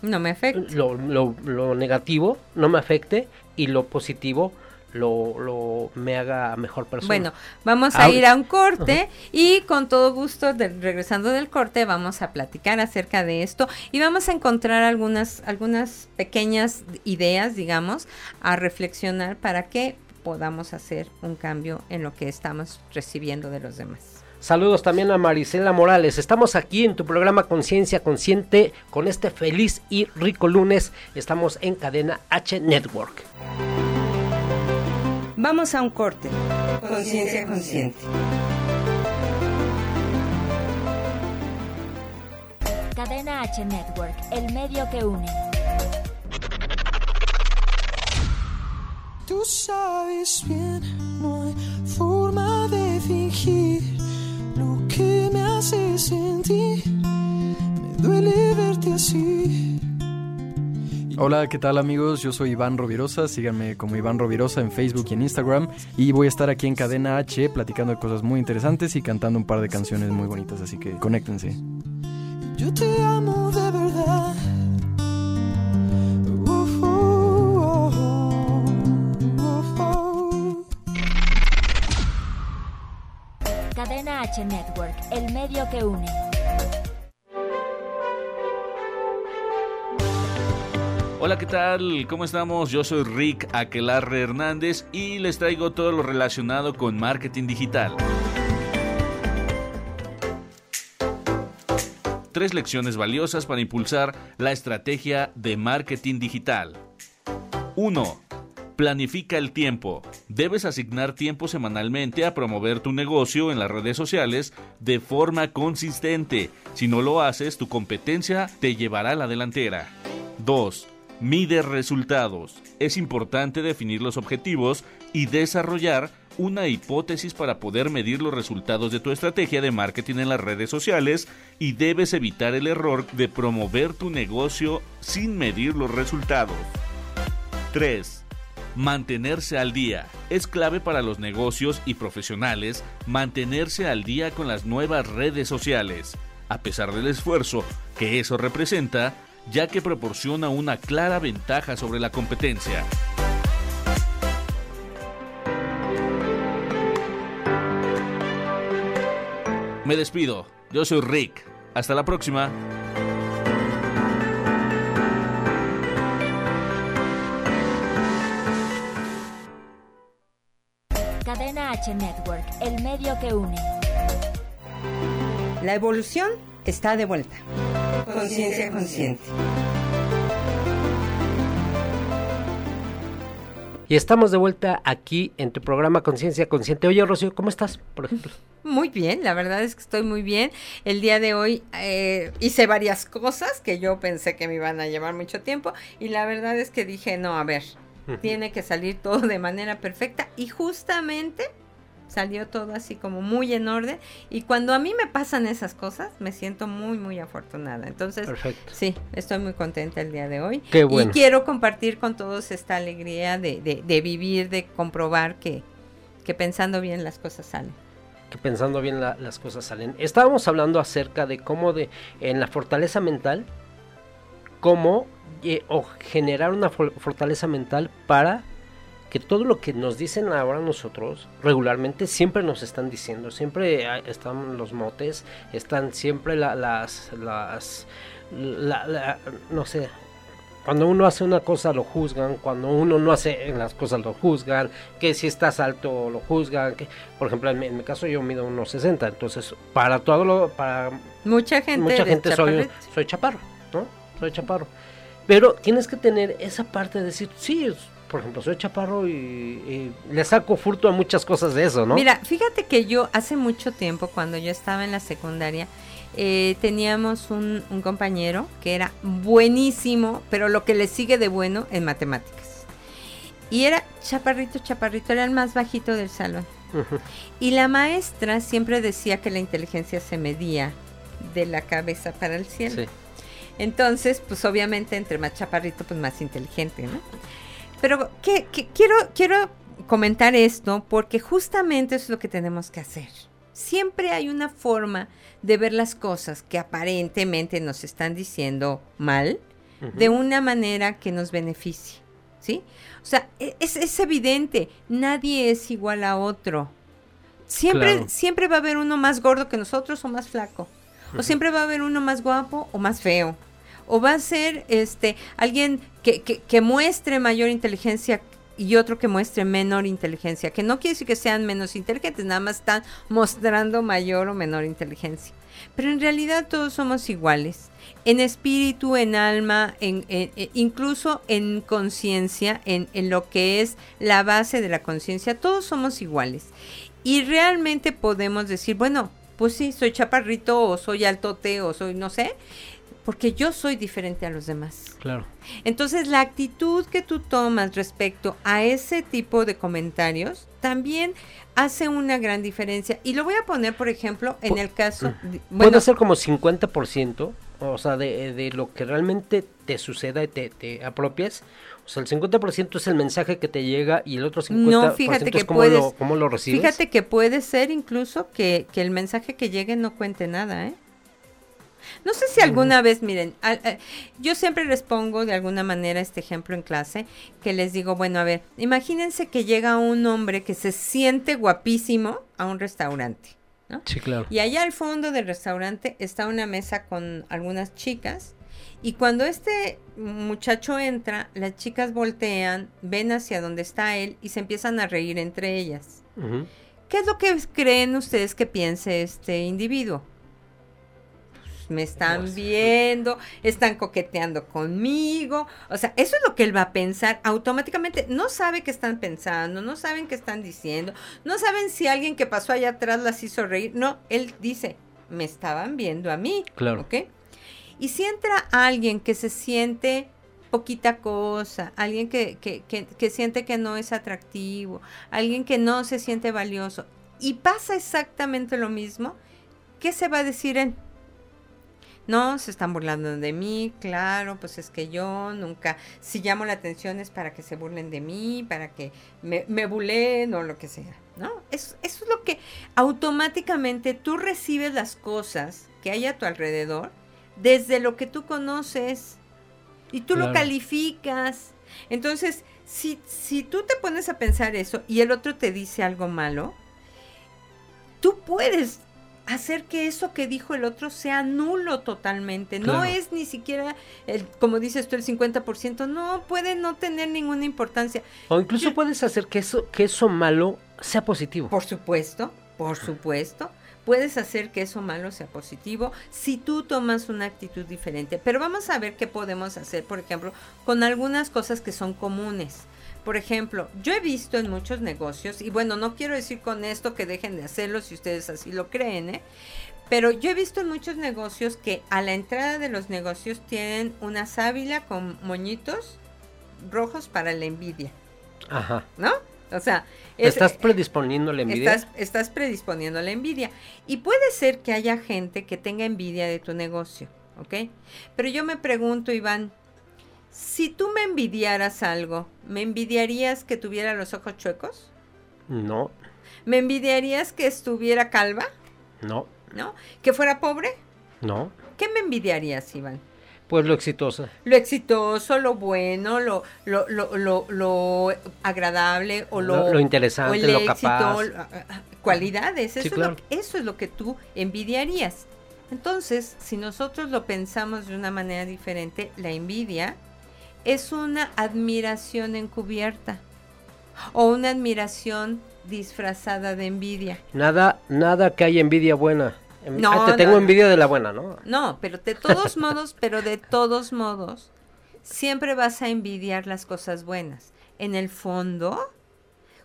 no me afecte? Lo, lo, negativo no me afecte y lo positivo lo, lo, me haga mejor persona. Bueno, vamos a ir a un corte y con todo gusto, regresando del corte, vamos a platicar acerca de esto y vamos a encontrar algunas, algunas pequeñas ideas, digamos, a reflexionar para que podamos hacer un cambio en lo que estamos recibiendo de los demás. Saludos también a Marisela Morales. Estamos aquí en tu programa Conciencia Consciente con este feliz y rico lunes. Estamos en cadena H Network. Vamos a un corte. Conciencia Consciente. Cadena H Network, el medio que une. Tú sabes bien, no hay forma de fingir hace sentir. Me duele verte así. Hola, ¿qué tal amigos? Yo soy Iván Rovirosa, síganme como Iván Rovirosa en Facebook y en Instagram y voy a estar aquí en Cadena H platicando de cosas muy interesantes y cantando un par de canciones muy bonitas, así que conéctense. Yo te amo de verdad. H Network, el medio que une. Hola, ¿qué tal? ¿Cómo estamos? Yo soy Rick Aquelarre Hernández y les traigo todo lo relacionado con marketing digital. Tres lecciones valiosas para impulsar la estrategia de marketing digital. 1. Planifica el tiempo. Debes asignar tiempo semanalmente a promover tu negocio en las redes sociales de forma consistente. Si no lo haces, tu competencia te llevará a la delantera. 2. Mide resultados. Es importante definir los objetivos y desarrollar una hipótesis para poder medir los resultados de tu estrategia de marketing en las redes sociales y debes evitar el error de promover tu negocio sin medir los resultados. 3 Mantenerse al día. Es clave para los negocios y profesionales mantenerse al día con las nuevas redes sociales, a pesar del esfuerzo que eso representa, ya que proporciona una clara ventaja sobre la competencia. Me despido, yo soy Rick. Hasta la próxima. Network, el medio que une. La evolución está de vuelta. Conciencia consciente. Y estamos de vuelta aquí en tu programa Conciencia Consciente. Oye, Rocío, ¿cómo estás, por ejemplo? Muy bien, la verdad es que estoy muy bien. El día de hoy eh, hice varias cosas que yo pensé que me iban a llevar mucho tiempo y la verdad es que dije, no, a ver, tiene que salir todo de manera perfecta y justamente salió todo así como muy en orden. Y cuando a mí me pasan esas cosas me siento muy muy afortunada. Entonces sí estoy muy contenta el día de hoy. Y quiero compartir con todos esta alegría de, de, vivir de comprobar que, que, pensando bien las cosas salen. Que pensando bien las cosas salen. Estábamos hablando acerca de cómo de en la fortaleza mental cómo o generar una fortaleza mental para que todo lo que nos dicen ahora nosotros regularmente siempre nos están diciendo, siempre están los motes, están siempre las, las no sé, cuando uno hace una cosa lo juzgan, cuando uno no hace las cosas lo juzgan, que si estás alto lo juzgan, que por ejemplo en mi, caso yo mido unos 60, entonces para todo lo para mucha gente mucha gente soy soy chaparro, ¿no? Soy chaparro. Pero tienes que tener esa parte de decir, sí, por ejemplo, soy chaparro y, le saco furto a muchas cosas de eso, ¿no? Mira, fíjate que yo hace mucho tiempo, cuando yo estaba en la secundaria, eh, teníamos un, compañero que era buenísimo, pero lo que le sigue de bueno en matemáticas. Y era chaparrito, chaparrito, era el más bajito del salón. Y la maestra siempre decía que la inteligencia se medía de la cabeza para el cielo. Entonces, pues obviamente entre más chaparrito, pues más inteligente, ¿no? Pero que, quiero, quiero comentar esto porque justamente es lo que tenemos que hacer. Siempre hay una forma de ver las cosas que aparentemente nos están diciendo mal de una manera que nos beneficie, ¿sí? O sea, e, es, evidente, nadie es igual a otro. Siempre, siempre va a haber uno más gordo que nosotros o más flaco. O siempre va a haber uno más guapo o más feo. O va a ser este alguien que, que, muestre mayor inteligencia y otro que muestre menor inteligencia, que no quiere decir que sean menos inteligentes, nada más están mostrando mayor o menor inteligencia. Pero en realidad todos somos iguales, en espíritu, en alma, en, incluso en conciencia, en, en lo que es la base de la conciencia, todos somos iguales. Y realmente podemos decir, bueno, pues sí, soy chaparrito o soy altote o soy no sé, porque yo soy diferente a los demás. Claro. Entonces, la actitud que tú tomas respecto a ese tipo de comentarios también hace una gran diferencia. Y lo voy a poner, por ejemplo, en el caso... Bueno, Puede ser como 50%, o sea, de, de, lo que realmente te suceda y te, te apropies. O sea, el 50% es el mensaje que te llega y el otro 50% no, fíjate que es cómo, lo, cómo lo recibes. Fíjate que puede ser incluso que, que el mensaje que llegue no cuente nada, ¿eh? No sé si alguna vez, miren, yo siempre les pongo de alguna manera este ejemplo en clase, que les digo, bueno, a ver, imagínense que llega un hombre que se siente guapísimo a un restaurante. ¿no? Sí, claro. Y allá al fondo del restaurante está una mesa con algunas chicas. Y cuando este muchacho entra, las chicas voltean, ven hacia donde está él y se empiezan a reír entre ellas. ¿Qué es lo que creen ustedes que piense este individuo? Me están viendo, están coqueteando conmigo. O sea, eso es lo que él va a pensar automáticamente. No sabe qué están pensando, no saben qué están diciendo, no saben si alguien que pasó allá atrás las hizo reír. No, él dice, me estaban viendo a mí. Claro. ¿Ok? Y si entra alguien que se siente poquita cosa, alguien que, que, que, que siente que no es atractivo, alguien que no se siente valioso, y pasa exactamente lo mismo, ¿qué se va a decir en? No, se están burlando de mí, claro, pues es que yo nunca, si llamo la atención es para que se burlen de mí, para que me, me bulen o lo que sea, ¿no? Eso, eso es lo que automáticamente tú recibes las cosas que hay a tu alrededor desde lo que tú conoces y tú lo calificas. Entonces, si, si tú te pones a pensar eso y el otro te dice algo malo, tú puedes hacer que eso que dijo el otro sea nulo totalmente. No es ni siquiera, el, como dices tú, el 50%. No, puede no tener ninguna importancia. O incluso puedes hacer que eso, que eso malo sea positivo. Por supuesto, por supuesto. Puedes hacer que eso malo sea positivo si tú tomas una actitud diferente. Pero vamos a ver qué podemos hacer, por ejemplo, con algunas cosas que son comunes. Por ejemplo, yo he visto en muchos negocios, y bueno, no quiero decir con esto que dejen de hacerlo si ustedes así lo creen, ¿eh? Pero yo he visto en muchos negocios que a la entrada de los negocios tienen una sábila con moñitos rojos para la envidia. Ajá. ¿No? O sea, estás predisponiendo la envidia. Estás, estás predisponiendo la envidia. Y puede ser que haya gente que tenga envidia de tu negocio, ¿ok? Pero yo me pregunto, Iván, si tú me envidiaras algo, ¿me envidiarías que tuviera los ojos chuecos? No. ¿Me envidiarías que estuviera calva? No. ¿No? ¿Que fuera pobre? No. ¿Qué me envidiarías, Iván? Pues lo exitoso. Lo exitoso, lo bueno, lo, lo, lo, lo, agradable o lo, lo interesante, lo capaz. cualidades. Eso, es lo, eso es lo que tú envidiarías. Entonces, si nosotros lo pensamos de una manera diferente, la envidia es una admiración encubierta o una admiración disfrazada de envidia. Nada, nada que haya envidia buena. No, ah, te tengo envidia de la buena, ¿no? No, pero de todos modos, pero de todos modos, siempre vas a envidiar las cosas buenas. En el fondo,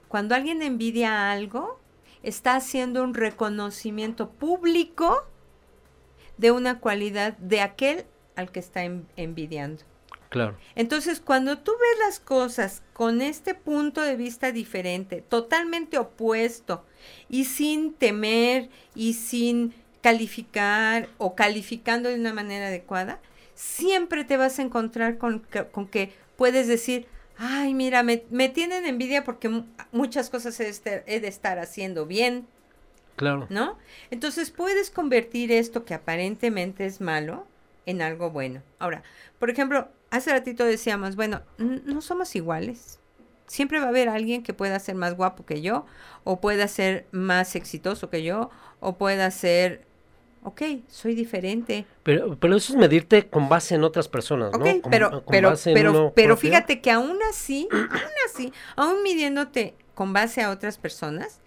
cuando alguien envidia algo, está haciendo un reconocimiento público de una cualidad de aquel al que está envidiando. Claro. Entonces, cuando tú ves las cosas con este punto de vista diferente, totalmente opuesto, y sin temer y sin calificar o calificando de una manera adecuada, siempre te vas a encontrar con que, puedes decir, ay, mira, me, tienen envidia porque muchas cosas he de estar haciendo bien. Claro. ¿No? Entonces puedes convertir esto que aparentemente es malo en algo bueno. Ahora, por ejemplo, hace ratito decíamos, bueno, no somos iguales. Siempre va a haber alguien que pueda ser más guapo que yo, o pueda ser más exitoso que yo, o pueda ser ok, soy diferente. Pero, pero eso es medirte con base en otras personas, ¿no? pero, pero, pero, pero fíjate que aún así, aún así, aún midiéndote con base a otras personas,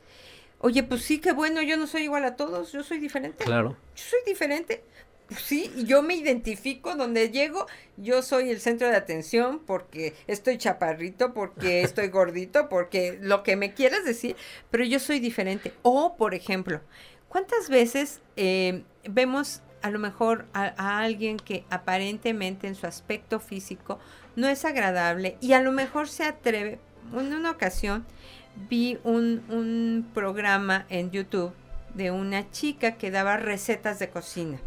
oye, pues sí, qué bueno, yo no soy igual a todos, yo soy diferente. Claro. Yo soy diferente. Sí, yo me identifico donde llego, yo soy el centro de atención porque estoy chaparrito, porque estoy gordito, porque lo que me quieras decir, pero yo soy diferente. O, por ejemplo, ¿Cuántas veces eh, vemos a lo mejor a, alguien que aparentemente en su aspecto físico no es agradable y a lo mejor se atreve? En una ocasión vi un, programa en YouTube de una chica que daba recetas de cocina.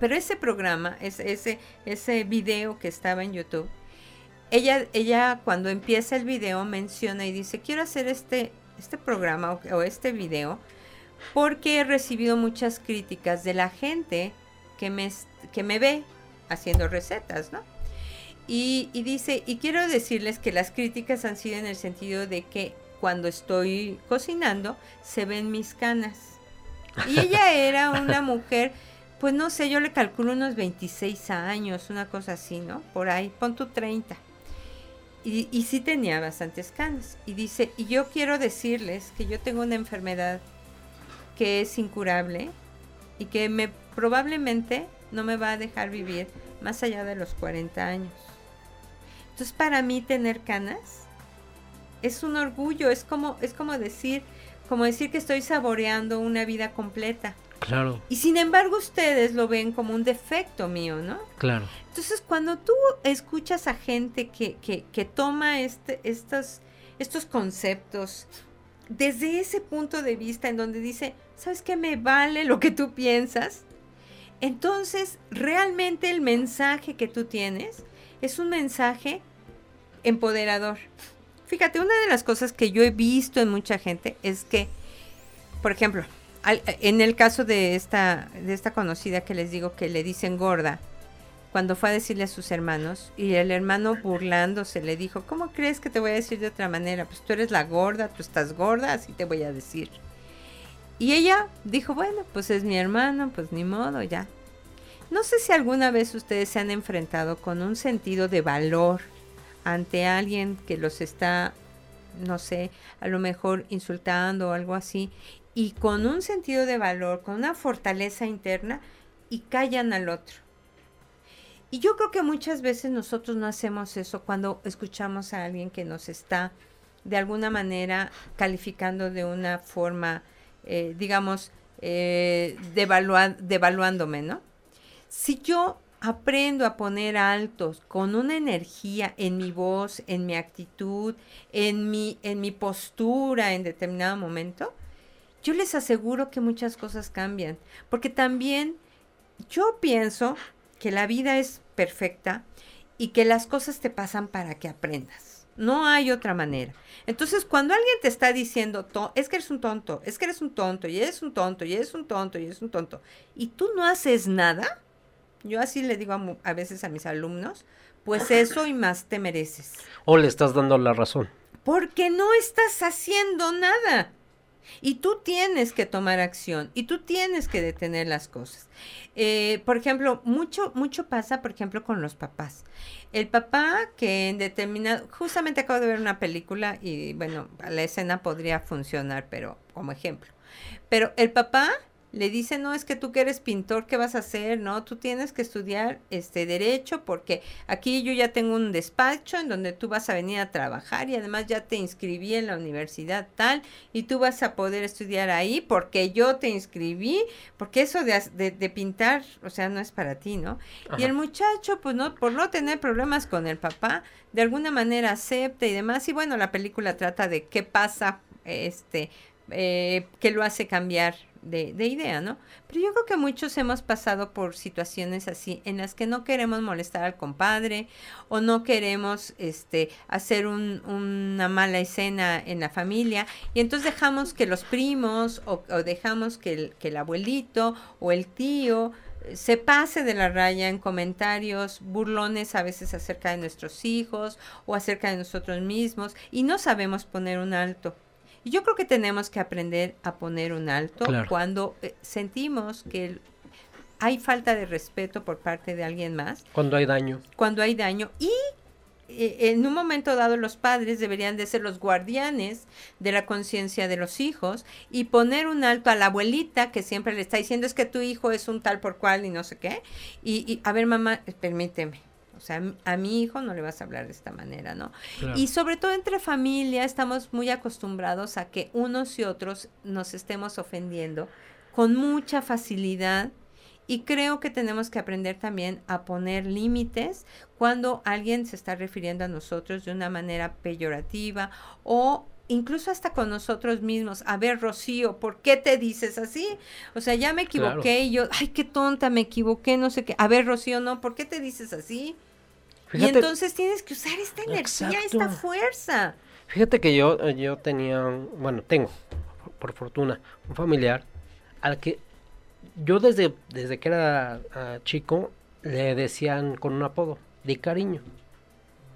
Pero ese programa, ese, ese, ese video que estaba en YouTube, ella, ella cuando empieza el video menciona y dice, quiero hacer este, este programa o, o este video porque he recibido muchas críticas de la gente que me, que me ve haciendo recetas, ¿no? Y, dice, y quiero decirles que las críticas han sido en el sentido de que cuando estoy cocinando se ven mis canas. Y ella era una mujer, pues no sé, yo le calculo unos 26 años, una cosa así, ¿no? Por ahí, pon tu 30. Y, y sí tenía bastantes canas. Y dice, y yo quiero decirles que yo tengo una enfermedad que es incurable y que me probablemente no me va a dejar vivir más allá de los 40 años. Entonces, para mí tener canas es un orgullo, es como es como decir, como decir que estoy saboreando una vida completa. Claro. Y sin embargo, ustedes lo ven como un defecto mío, ¿no? Claro. Entonces, cuando tú escuchas a gente que, que, que toma este, estos, estos conceptos desde ese punto de vista en donde dice, ¿sabes qué me vale lo que tú piensas? Entonces, realmente el mensaje que tú tienes es un mensaje empoderador. Fíjate, una de las cosas que yo he visto en mucha gente es que, por ejemplo, en el caso de esta, de esta conocida que les digo que le dicen gorda, cuando fue a decirle a sus hermanos y el hermano burlándose le dijo, ¿cómo crees que te voy a decir de otra manera? Pues tú eres la gorda, tú estás gorda, así te voy a decir. Y ella dijo, bueno, pues es mi hermano, pues ni modo, ya. No sé si alguna vez ustedes se han enfrentado con un sentido de valor ante alguien que los está, no sé, a lo mejor insultando o algo así, y con un sentido de valor, con una fortaleza interna, y callan al otro y yo creo que muchas veces nosotros no hacemos eso cuando escuchamos a alguien que nos está de alguna manera calificando de una forma, eh, digamos, eh, devaluándome, ¿no? Si yo aprendo a poner altos con una energía en mi voz, en mi actitud, en mi, en mi postura en determinado momento, yo les aseguro que muchas cosas cambian. Porque también yo pienso que la vida es perfecta y que las cosas te pasan para que aprendas. No hay otra manera. Entonces, cuando alguien te está diciendo, es que eres un tonto, es que eres un tonto, y eres un tonto, y eres un tonto, y eres un tonto, y tú no haces nada, yo así le digo a, a veces a mis alumnos, pues eso y más te mereces. O le estás dando la razón. Porque no estás haciendo nada. Y tú tienes que tomar acción y tú tienes que detener las cosas. Eh, por ejemplo, mucho, mucho pasa, por ejemplo, con los papás. El papá que en determinado, justamente acabo de ver una película y bueno, la escena podría funcionar, pero como ejemplo. Pero el papá le dice, no, es que tú que eres pintor, ¿qué vas a hacer? No, tú tienes que estudiar este derecho porque aquí yo ya tengo un despacho en donde tú vas a venir a trabajar y además ya te inscribí en la universidad tal y tú vas a poder estudiar ahí porque yo te inscribí, porque eso de, de, pintar, o sea, no es para ti, ¿no? Y el muchacho, pues no, por no tener problemas con el papá, de alguna manera acepta y demás y bueno, la película trata de qué pasa, este, eh, que lo hace cambiar de, idea, ¿no? Pero yo creo que muchos hemos pasado por situaciones así en las que no queremos molestar al compadre o no queremos este, hacer una mala escena en la familia y entonces dejamos que los primos o, dejamos que el, que el abuelito o el tío se pase de la raya en comentarios burlones a veces acerca de nuestros hijos o acerca de nosotros mismos y no sabemos poner un alto. Y yo creo que tenemos que aprender a poner un alto cuando eh, sentimos que hay falta de respeto por parte de alguien más. Cuando hay daño. Cuando hay daño. Y eh, en un momento dado los padres deberían de ser los guardianes de la conciencia de los hijos y poner un alto a la abuelita que siempre le está diciendo es que tu hijo es un tal por cual y no sé qué. Y, y a ver mamá, permíteme, o sea, a mi hijo no le vas a hablar de esta manera, ¿no? Y sobre todo entre familia estamos muy acostumbrados a que unos y otros nos estemos ofendiendo con mucha facilidad y creo que tenemos que aprender también a poner límites cuando alguien se está refiriendo a nosotros de una manera peyorativa o incluso hasta con nosotros mismos. A ver, Rocío, ¿por qué te dices así? O sea, ya me equivoqué y yo, ay, qué tonta, me equivoqué, no sé qué. A ver, Rocío, no, ¿por qué te dices así? Y entonces tienes que usar esta energía, esta fuerza. Fíjate que yo, eh, yo tenía, bueno, tengo, por fortuna, un familiar al que yo desde, desde que era ah, chico le decían con un apodo, de cariño,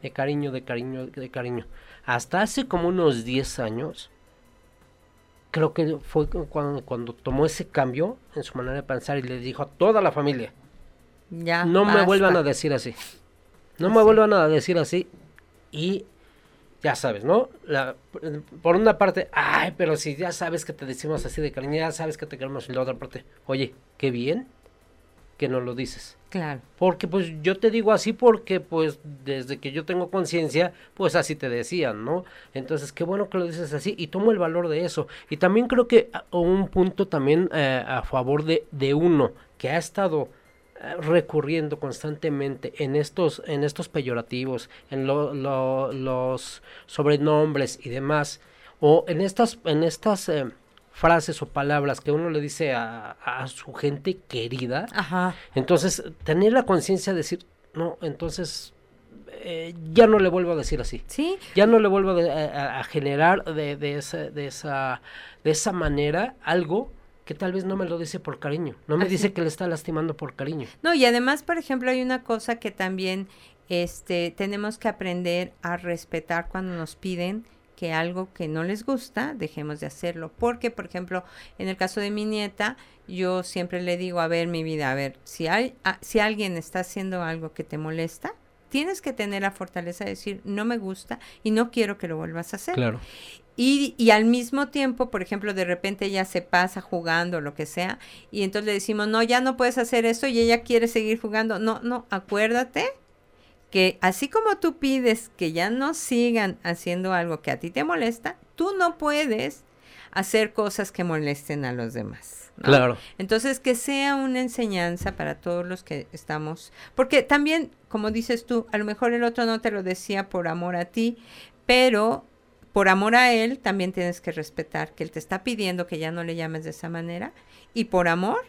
de cariño, de cariño, de cariño. Hasta hace como unos 10 años, creo que fue cuando, cuando tomó ese cambio en su manera de pensar y le dijo a toda la familia, ya, no me vuelvan a decir así. No me vuelvan a decir así. Y ya sabes, ¿no? La, por una parte, ay, pero si ya sabes que te decimos así de cariño, ya sabes que te queremos. Y la otra parte, oye, qué bien que no lo dices. Claro. Porque pues yo te digo así porque pues desde que yo tengo conciencia, pues así te decían, ¿no? Entonces, qué bueno que lo dices así y tomo el valor de eso. Y también creo que ah, un punto también eh, a favor de, de uno que ha estado recurriendo constantemente en estos, en estos peyorativos, en los sobrenombres y demás, o en estas, en estas eh, frases o palabras que uno le dice a, su gente querida, entonces tener la conciencia de decir, no, entonces eh, ya no le vuelvo a decir así. Sí. Ya no le vuelvo a, generar de, de, esa, de, esa, de esa manera algo que tal vez no me lo dice por cariño, no me dice que le está lastimando por cariño. No, y además, por ejemplo, hay una cosa que también este tenemos que aprender a respetar cuando nos piden que algo que no les gusta, dejemos de hacerlo, porque por ejemplo, en el caso de mi nieta, yo siempre le digo, a ver, mi vida, a ver, si hay si alguien está haciendo algo que te molesta, tienes que tener la fortaleza de decir, no me gusta y no quiero que lo vuelvas a hacer. Claro. Y, y, al mismo tiempo, por ejemplo, de repente ella se pasa jugando, lo que sea, y entonces le decimos, no, ya no puedes hacer eso y ella quiere seguir jugando. No, no, acuérdate que así como tú pides que ya no sigan haciendo algo que a ti te molesta, tú no puedes hacer cosas que molesten a los demás. Claro. Entonces, que sea una enseñanza para todos los que estamos, porque también, como dices tú, a lo mejor el otro no te lo decía por amor a ti, pero por amor a él, también tienes que respetar que él te está pidiendo que ya no le llames de esa manera. Y por amor,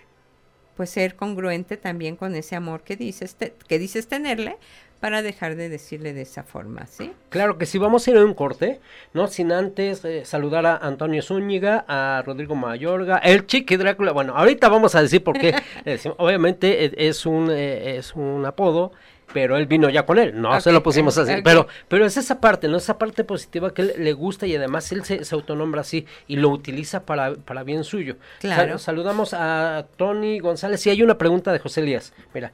pues ser congruente también con ese amor que dices, que dices tenerle, para dejar de decirle de esa forma, ¿sí? Claro que sí, vamos a ir a un corte, no sin antes eh, saludar a Antonio Zúñiga, a Rodrigo Mayorga, el Chiqui Drácula, bueno, ahorita vamos a decir por qué, obviamente eh, es un, eh, es un apodo, pero él vino ya con él, no se lo pusimos así, pero, pero es esa parte, ¿no? Esa parte positiva que él le gusta y además él se, autonombra así y lo utiliza para, para bien suyo. Claro. saludamos a Tony González y hay una pregunta de José Elías, mira,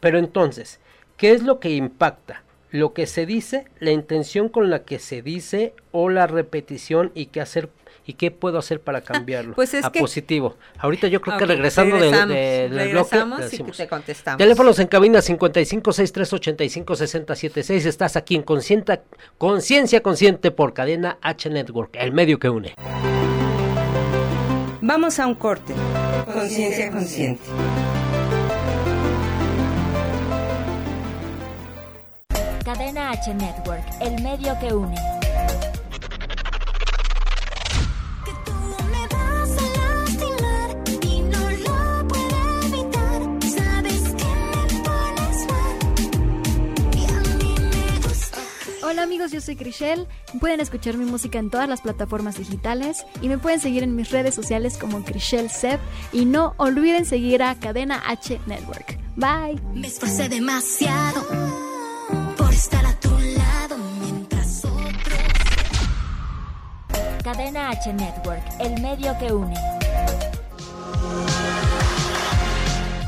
pero entonces, ¿Qué es lo que impacta? Lo que se dice, la intención con la que se dice o la repetición y qué hacer y qué puedo hacer para cambiarlo pues es a positivo. Ahorita yo creo que regresando del de, regresamos y te contestamos. Teléfonos en cabina 5563856076. Estás aquí en Conciencia Consciente por Cadena H Network, el medio que une. Vamos a un corte. Conciencia Consciente. Cadena H Network, el medio que une. Hola amigos, yo soy Crishel. Pueden escuchar mi música en todas las plataformas digitales y me pueden seguir en mis redes sociales como Crishel Seb y no olviden seguir a Cadena H Network. Bye. Me esforcé demasiado estar a tu lado mientras otros. Cadena H Network, el medio que une.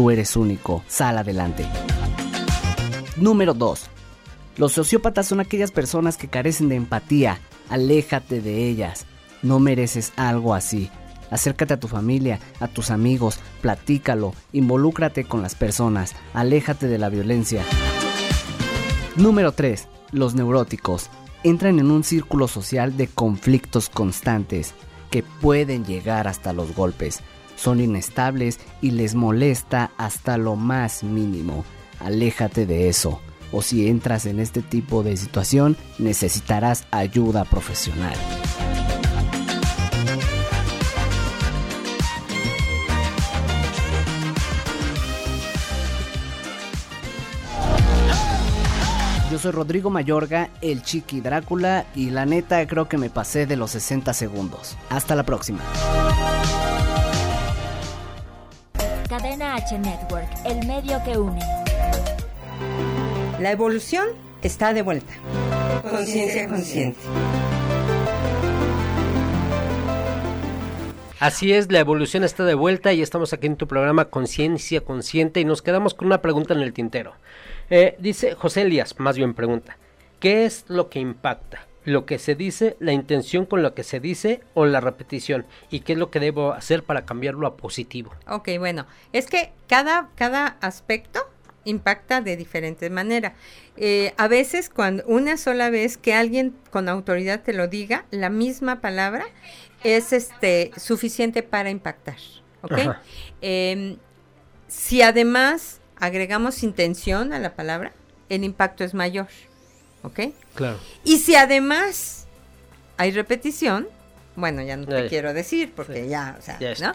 Tú eres único, sal adelante. Número 2. Los sociópatas son aquellas personas que carecen de empatía. Aléjate de ellas. No mereces algo así. Acércate a tu familia, a tus amigos, platícalo, involúcrate con las personas, aléjate de la violencia. Número 3 los neuróticos entran en un círculo social de conflictos constantes que pueden llegar hasta los golpes. Son inestables y les molesta hasta lo más mínimo. Aléjate de eso. O si entras en este tipo de situación, necesitarás ayuda profesional. Yo soy Rodrigo Mayorga, el Chiqui Drácula, y la neta creo que me pasé de los 60 segundos. Hasta la próxima. Cadena H Network, el medio que une. La evolución está de vuelta. Conciencia consciente. Así es, la evolución está de vuelta y estamos aquí en tu programa Conciencia Consciente y nos quedamos con una pregunta en el tintero. Eh, dice José Elías, más bien pregunta, ¿qué es lo que impacta? ¿Lo que se dice, la intención con lo que se dice o la repetición? ¿Y qué es lo que debo hacer para cambiarlo a positivo? Ok, bueno, es que cada, cada aspecto impacta de diferente manera. Eh, a veces cuando una sola vez que alguien con autoridad te lo diga, la misma palabra es este suficiente para impactar. ¿Ok? Em, si además agregamos intención a la palabra, el impacto es mayor. ¿Ok? Claro. Y si además hay repetición, bueno, ya no te quiero decir porque ya, o sea, ¿no?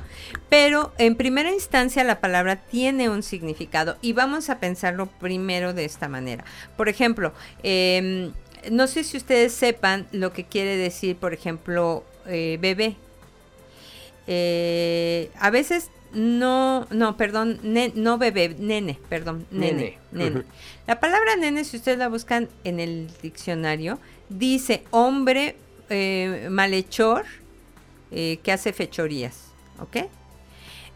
Pero en primera instancia la palabra tiene un significado y vamos a pensarlo primero de esta manera. Por ejemplo, em, no sé si ustedes sepan lo que quiere decir, por ejemplo, eh, bebé. Eh, a veces no, no, perdón, no bebé, nene, perdón, nene, nene. La palabra nene, si ustedes la buscan en el diccionario, dice hombre eh, malhechor eh, que hace fechorías, ¿ok?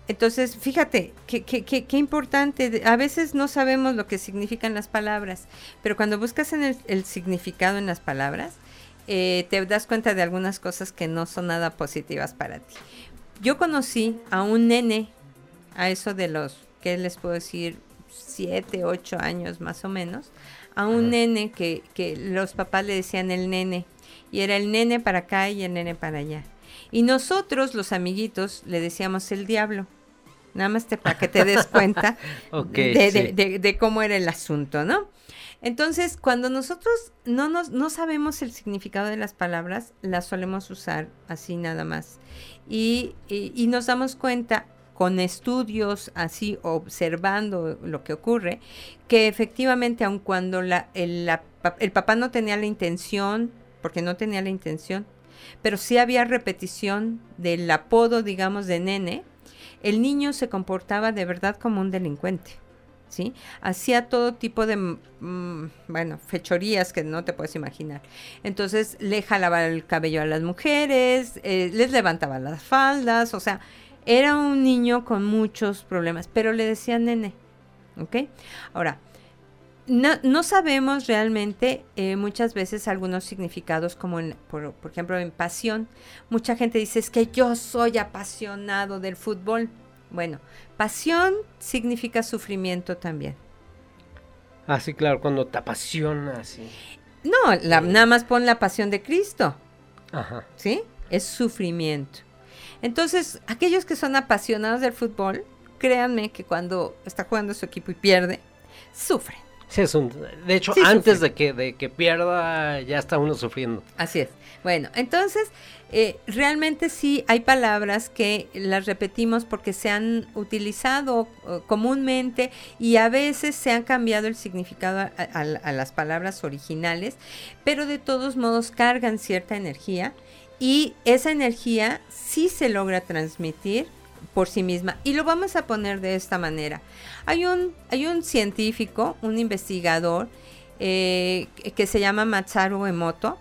Entonces, fíjate, qué, qué, qué, importante. A veces no sabemos lo que significan las palabras, pero cuando buscas en el, significado en las palabras, eh, te das cuenta de algunas cosas que no son nada positivas para ti. Yo conocí a un nene, a eso de los, ¿qué les puedo decir? siete, ocho años más o menos, a un nene que, que los papás le decían el nene, y era el nene para acá y el nene para allá. Y nosotros, los amiguitos, le decíamos el diablo. Nada más te, para que te des cuenta de, cómo era el asunto, ¿no? Entonces, cuando nosotros no, nos, no sabemos el significado de las palabras, las solemos usar así nada más. Y, y, nos damos cuenta con estudios así, observando lo que ocurre, que efectivamente, aun cuando la, el, el papá no tenía la intención, porque no tenía la intención, pero sí había repetición del apodo, digamos, de nene, el niño se comportaba de verdad como un delincuente. ¿Sí? Hacía todo tipo de, mm, bueno, fechorías que no te puedes imaginar. Entonces le jalaba el cabello a las mujeres, eh, les levantaba las faldas, o sea, era un niño con muchos problemas, pero le decían nene, ¿ok? Ahora, no, sabemos realmente eh, muchas veces algunos significados como en, por, ejemplo en pasión. Mucha gente dice es que yo soy apasionado del fútbol. Bueno, pasión significa sufrimiento también. Ah, sí, claro, cuando te apasiona, sí. No, nada más pon la pasión de Cristo. Ajá. ¿Sí? Es sufrimiento. Entonces, aquellos que son apasionados del fútbol, créanme que cuando está jugando su equipo y pierde, sufren. Sí, es un, de hecho, antes de que, de que pierda, ya está uno sufriendo. Así es. Bueno, entonces, eh, realmente sí hay palabras que las repetimos porque se han utilizado uh, comúnmente y a veces se han cambiado el significado a, las palabras originales, pero de todos modos cargan cierta energía y esa energía sí se logra transmitir por sí misma. Y lo vamos a poner de esta manera. Hay un, hay un científico, un investigador, eh, que se llama Matsaru Emoto,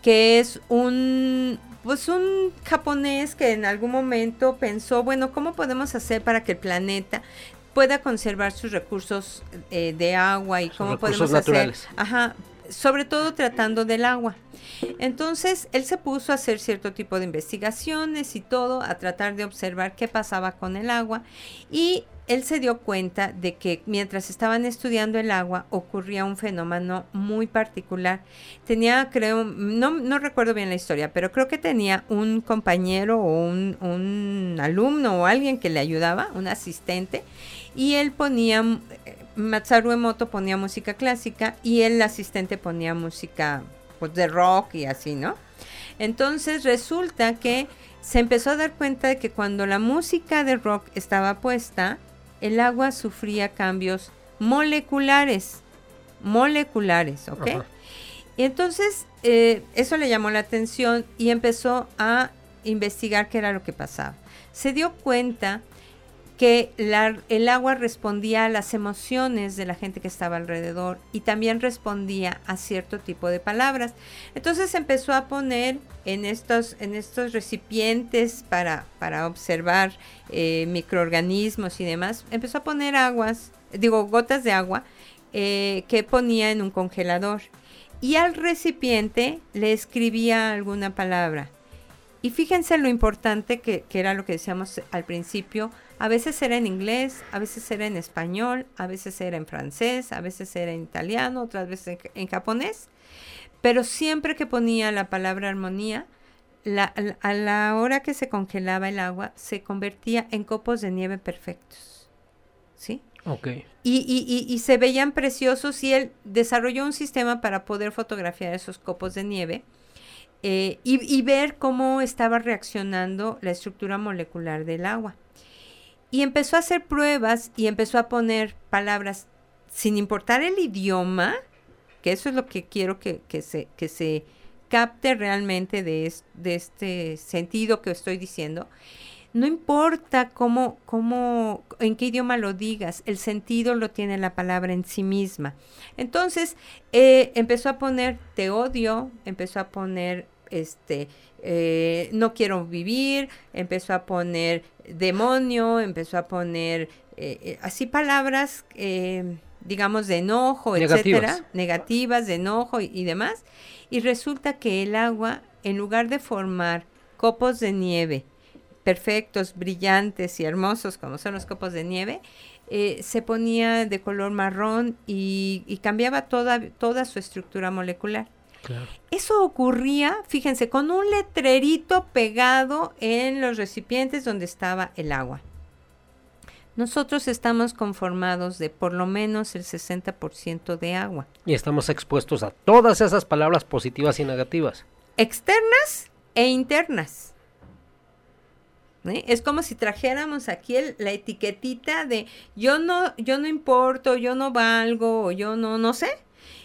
que es un, pues un japonés que en algún momento pensó, bueno, ¿cómo podemos hacer para que el planeta pueda conservar sus recursos eh, de agua y cómo podemos naturales. hacer, ajá, sobre todo tratando del agua. Entonces, él se puso a hacer cierto tipo de investigaciones y todo, a tratar de observar qué pasaba con el agua y él se dio cuenta de que mientras estaban estudiando el agua ocurría un fenómeno muy particular. Tenía, creo, no, no recuerdo bien la historia, pero creo que tenía un compañero o un, un alumno o alguien que le ayudaba, un asistente, y él ponía, Matsaru Emoto ponía música clásica y el asistente ponía música pues, de rock y así, ¿no? Entonces resulta que se empezó a dar cuenta de que cuando la música de rock estaba puesta, el agua sufría cambios moleculares, moleculares, ¿ok? Y entonces eh, eso le llamó la atención y empezó a investigar qué era lo que pasaba. Se dio cuenta que el agua respondía a las emociones de la gente que estaba alrededor y también respondía a cierto tipo de palabras. Entonces empezó a poner en estos, en estos recipientes para, para observar eh, microorganismos y demás, empezó a poner aguas, digo, gotas de agua eh, que ponía en un congelador. Y al recipiente le escribía alguna palabra. Y fíjense lo importante que, que era lo que decíamos al principio, a veces era en inglés, a veces era en español, a veces era en francés, a veces era en italiano, otras veces en, japonés. Pero siempre que ponía la palabra armonía, a la hora que se congelaba el agua, se convertía en copos de nieve perfectos. ¿Sí? Ok. Y, y, se veían preciosos y él desarrolló un sistema para poder fotografiar esos copos de nieve eh, y, y, ver cómo estaba reaccionando la estructura molecular del agua. Y empezó a hacer pruebas y empezó a poner palabras sin importar el idioma, que eso es lo que quiero que, se, que se capte realmente de, de este sentido que estoy diciendo. No importa cómo, cómo, en qué idioma lo digas, el sentido lo tiene la palabra en sí misma. Entonces, eh, empezó a poner te odio, empezó a poner este, eh, no quiero vivir, empezó a poner demonio, empezó a poner eh, eh, así palabras, digamos, de enojo, etcétera, negativas, de enojo y, demás. Y resulta que el agua, en lugar de formar copos de nieve perfectos, brillantes y hermosos como son los copos de nieve, eh, se ponía de color marrón y, cambiaba toda, toda su estructura molecular. Eso ocurría, fíjense, con un letrerito pegado en los recipientes donde estaba el agua. Nosotros estamos conformados de por lo menos el 60% de agua. Y estamos expuestos a todas esas palabras positivas y negativas. Externas e internas. ¿Eh? Es como si trajéramos aquí la etiquetita de yo no, yo no importo, yo no valgo, o yo no, no sé.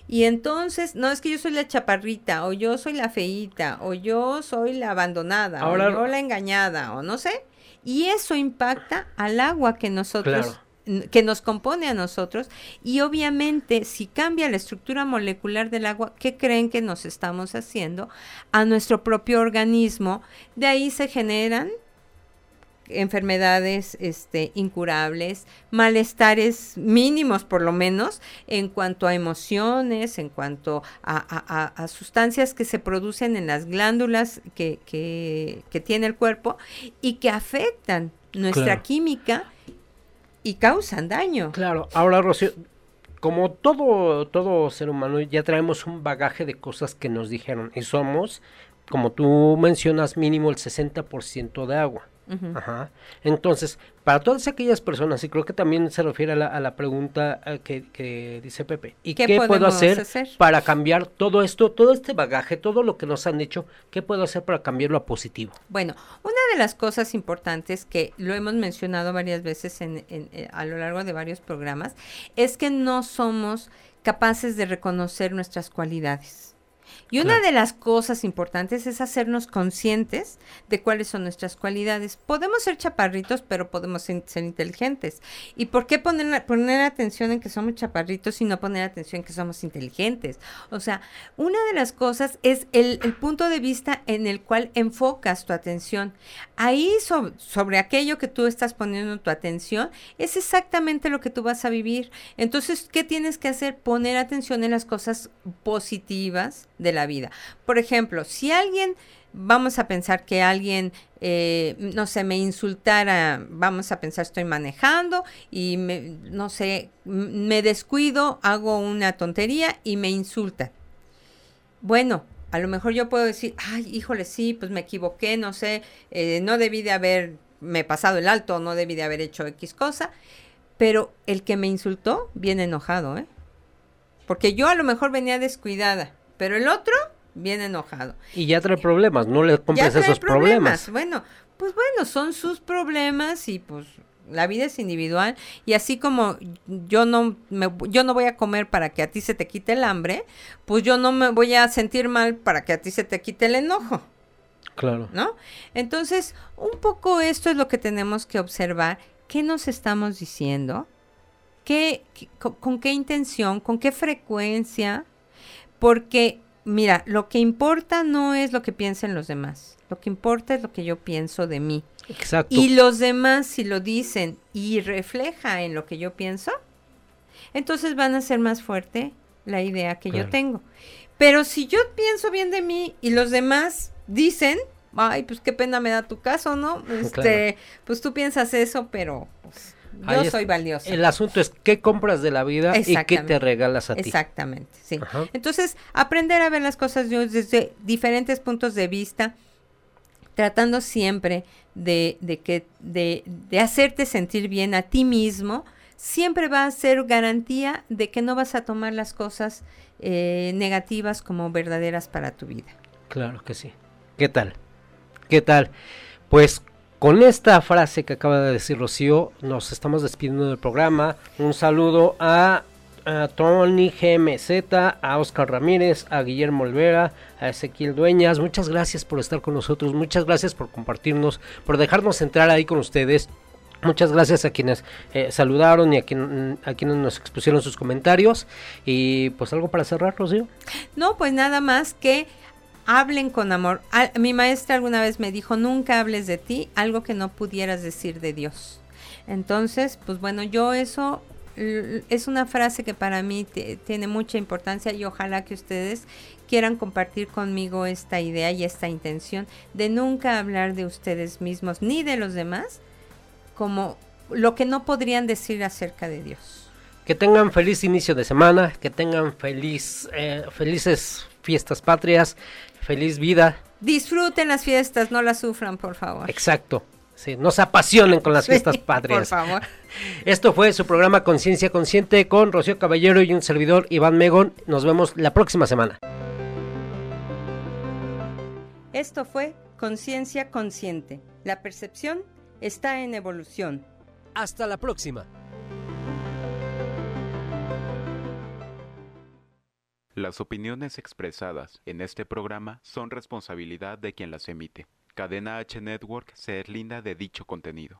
Y entonces, no es que yo soy la chaparrita, o yo soy la feíta, o yo soy la abandonada, o yo la engañada, o no sé. Y eso impacta al agua que nosotros que nos compone a nosotros y obviamente si cambia la estructura molecular del agua, ¿qué creen que nos estamos haciendo a nuestro propio organismo? De ahí se generan enfermedades este, incurables, malestares mínimos por lo menos en cuanto a emociones, en cuanto a, sustancias que se producen en las glándulas que, que, tiene el cuerpo y que afectan nuestra química y causan daño. Claro, ahora Rocío, como todo, todo ser humano ya traemos un bagaje de cosas que nos dijeron y somos, como tú mencionas, mínimo el 60% de agua. Ajá. Entonces, para todas aquellas personas, y creo que también se refiere a la, pregunta eh, que, dice Pepe, ¿y qué, puedo hacer, para cambiar todo esto, todo este bagaje, todo lo que nos han hecho, qué puedo hacer para cambiarlo a positivo? Bueno, una de las cosas importantes que lo hemos mencionado varias veces en, eh, a lo largo de varios programas, es que no somos capaces de reconocer nuestras cualidades. Y una de las cosas importantes es hacernos conscientes de cuáles son nuestras cualidades. Podemos ser chaparritos, pero podemos ser, inteligentes. ¿Y por qué poner, poner atención en que somos chaparritos y no poner atención en que somos inteligentes? O sea, una de las cosas es el, punto de vista en el cual enfocas tu atención. Ahí sobre aquello que tú estás poniendo tu atención es exactamente lo que tú vas a vivir. Entonces, ¿qué tienes que hacer? Poner atención en las cosas positivas de la vida. Por ejemplo, si alguien, vamos a pensar que alguien, eh, no sé, me insultara, vamos a pensar, estoy manejando y, me, no sé, me descuido, hago una tontería y me insulta. Bueno, a lo mejor yo puedo decir, ay, híjole, sí, pues me equivoqué, no sé, eh, no debí de haberme pasado el alto, no debí de haber hecho X cosa, pero el que me insultó viene enojado, ¿eh? Porque yo a lo mejor venía descuidada pero el otro viene enojado. Y ya trae problemas, no le compres esos problemas. Bueno, pues bueno, son sus problemas y pues la vida es individual y así como yo no me, yo no voy a comer para que a ti se te quite el hambre, pues yo no me voy a sentir mal para que a ti se te quite el enojo. Claro. ¿No? Entonces, un poco esto es lo que tenemos que observar, qué nos estamos diciendo, qué, con qué intención, con qué frecuencia porque, mira, lo que importa no es lo que piensen los demás. Lo que importa es lo que yo pienso de mí. Exacto. Y los demás, si lo dicen y refleja en lo que yo pienso, entonces van a ser más fuerte la idea que yo tengo. Pero si yo pienso bien de mí y los demás dicen, ay, pues qué pena me da tu caso, ¿no? Este, pues tú piensas eso, pero pues, yo soy valiosa. El asunto es qué compras de la vida y qué te regalas a ti. Exactamente, sí. Entonces, aprender a ver las cosas desde diferentes puntos de vista, tratando siempre de, de que, de, de hacerte sentir bien a ti mismo, siempre va a ser garantía de que no vas a tomar las cosas eh, negativas como verdaderas para tu vida. Claro que sí. ¿Qué tal? ¿Qué tal? Pues con esta frase que acaba de decir Rocío, nos estamos despidiendo del programa. Un saludo a, Tony GMZ, a Oscar Ramírez, a Guillermo Olvera, a Ezequiel Dueñas. Muchas gracias por estar con nosotros, muchas gracias por compartirnos, por dejarnos entrar ahí con ustedes. Muchas gracias a quienes eh, saludaron y a, a quienes nos expusieron sus comentarios. Y pues algo para cerrar, Rocío. No, pues nada más que hablen con amor. mi maestra alguna vez me dijo, nunca hables de ti algo que no pudieras decir de Dios. Entonces, pues bueno, yo eso es una frase que para mí tiene mucha importancia y ojalá que ustedes quieran compartir conmigo esta idea y esta intención de nunca hablar de ustedes mismos ni de los demás como lo que no podrían decir acerca de Dios. Que tengan feliz inicio de semana, que tengan feliz, eh, felices fiestas patrias, feliz vida. Disfruten las fiestas, no las sufran, por favor. Exacto. Sí, no se apasionen con las fiestas patrias. Por favor. Esto fue su programa Conciencia Consciente con Rocío Caballero y un servidor Iván Megón. Nos vemos la próxima semana. Esto fue Conciencia Consciente. La percepción está en evolución. Hasta la próxima. Las opiniones expresadas en este programa son responsabilidad de quien las emite. Cadena H Network se linda de dicho contenido.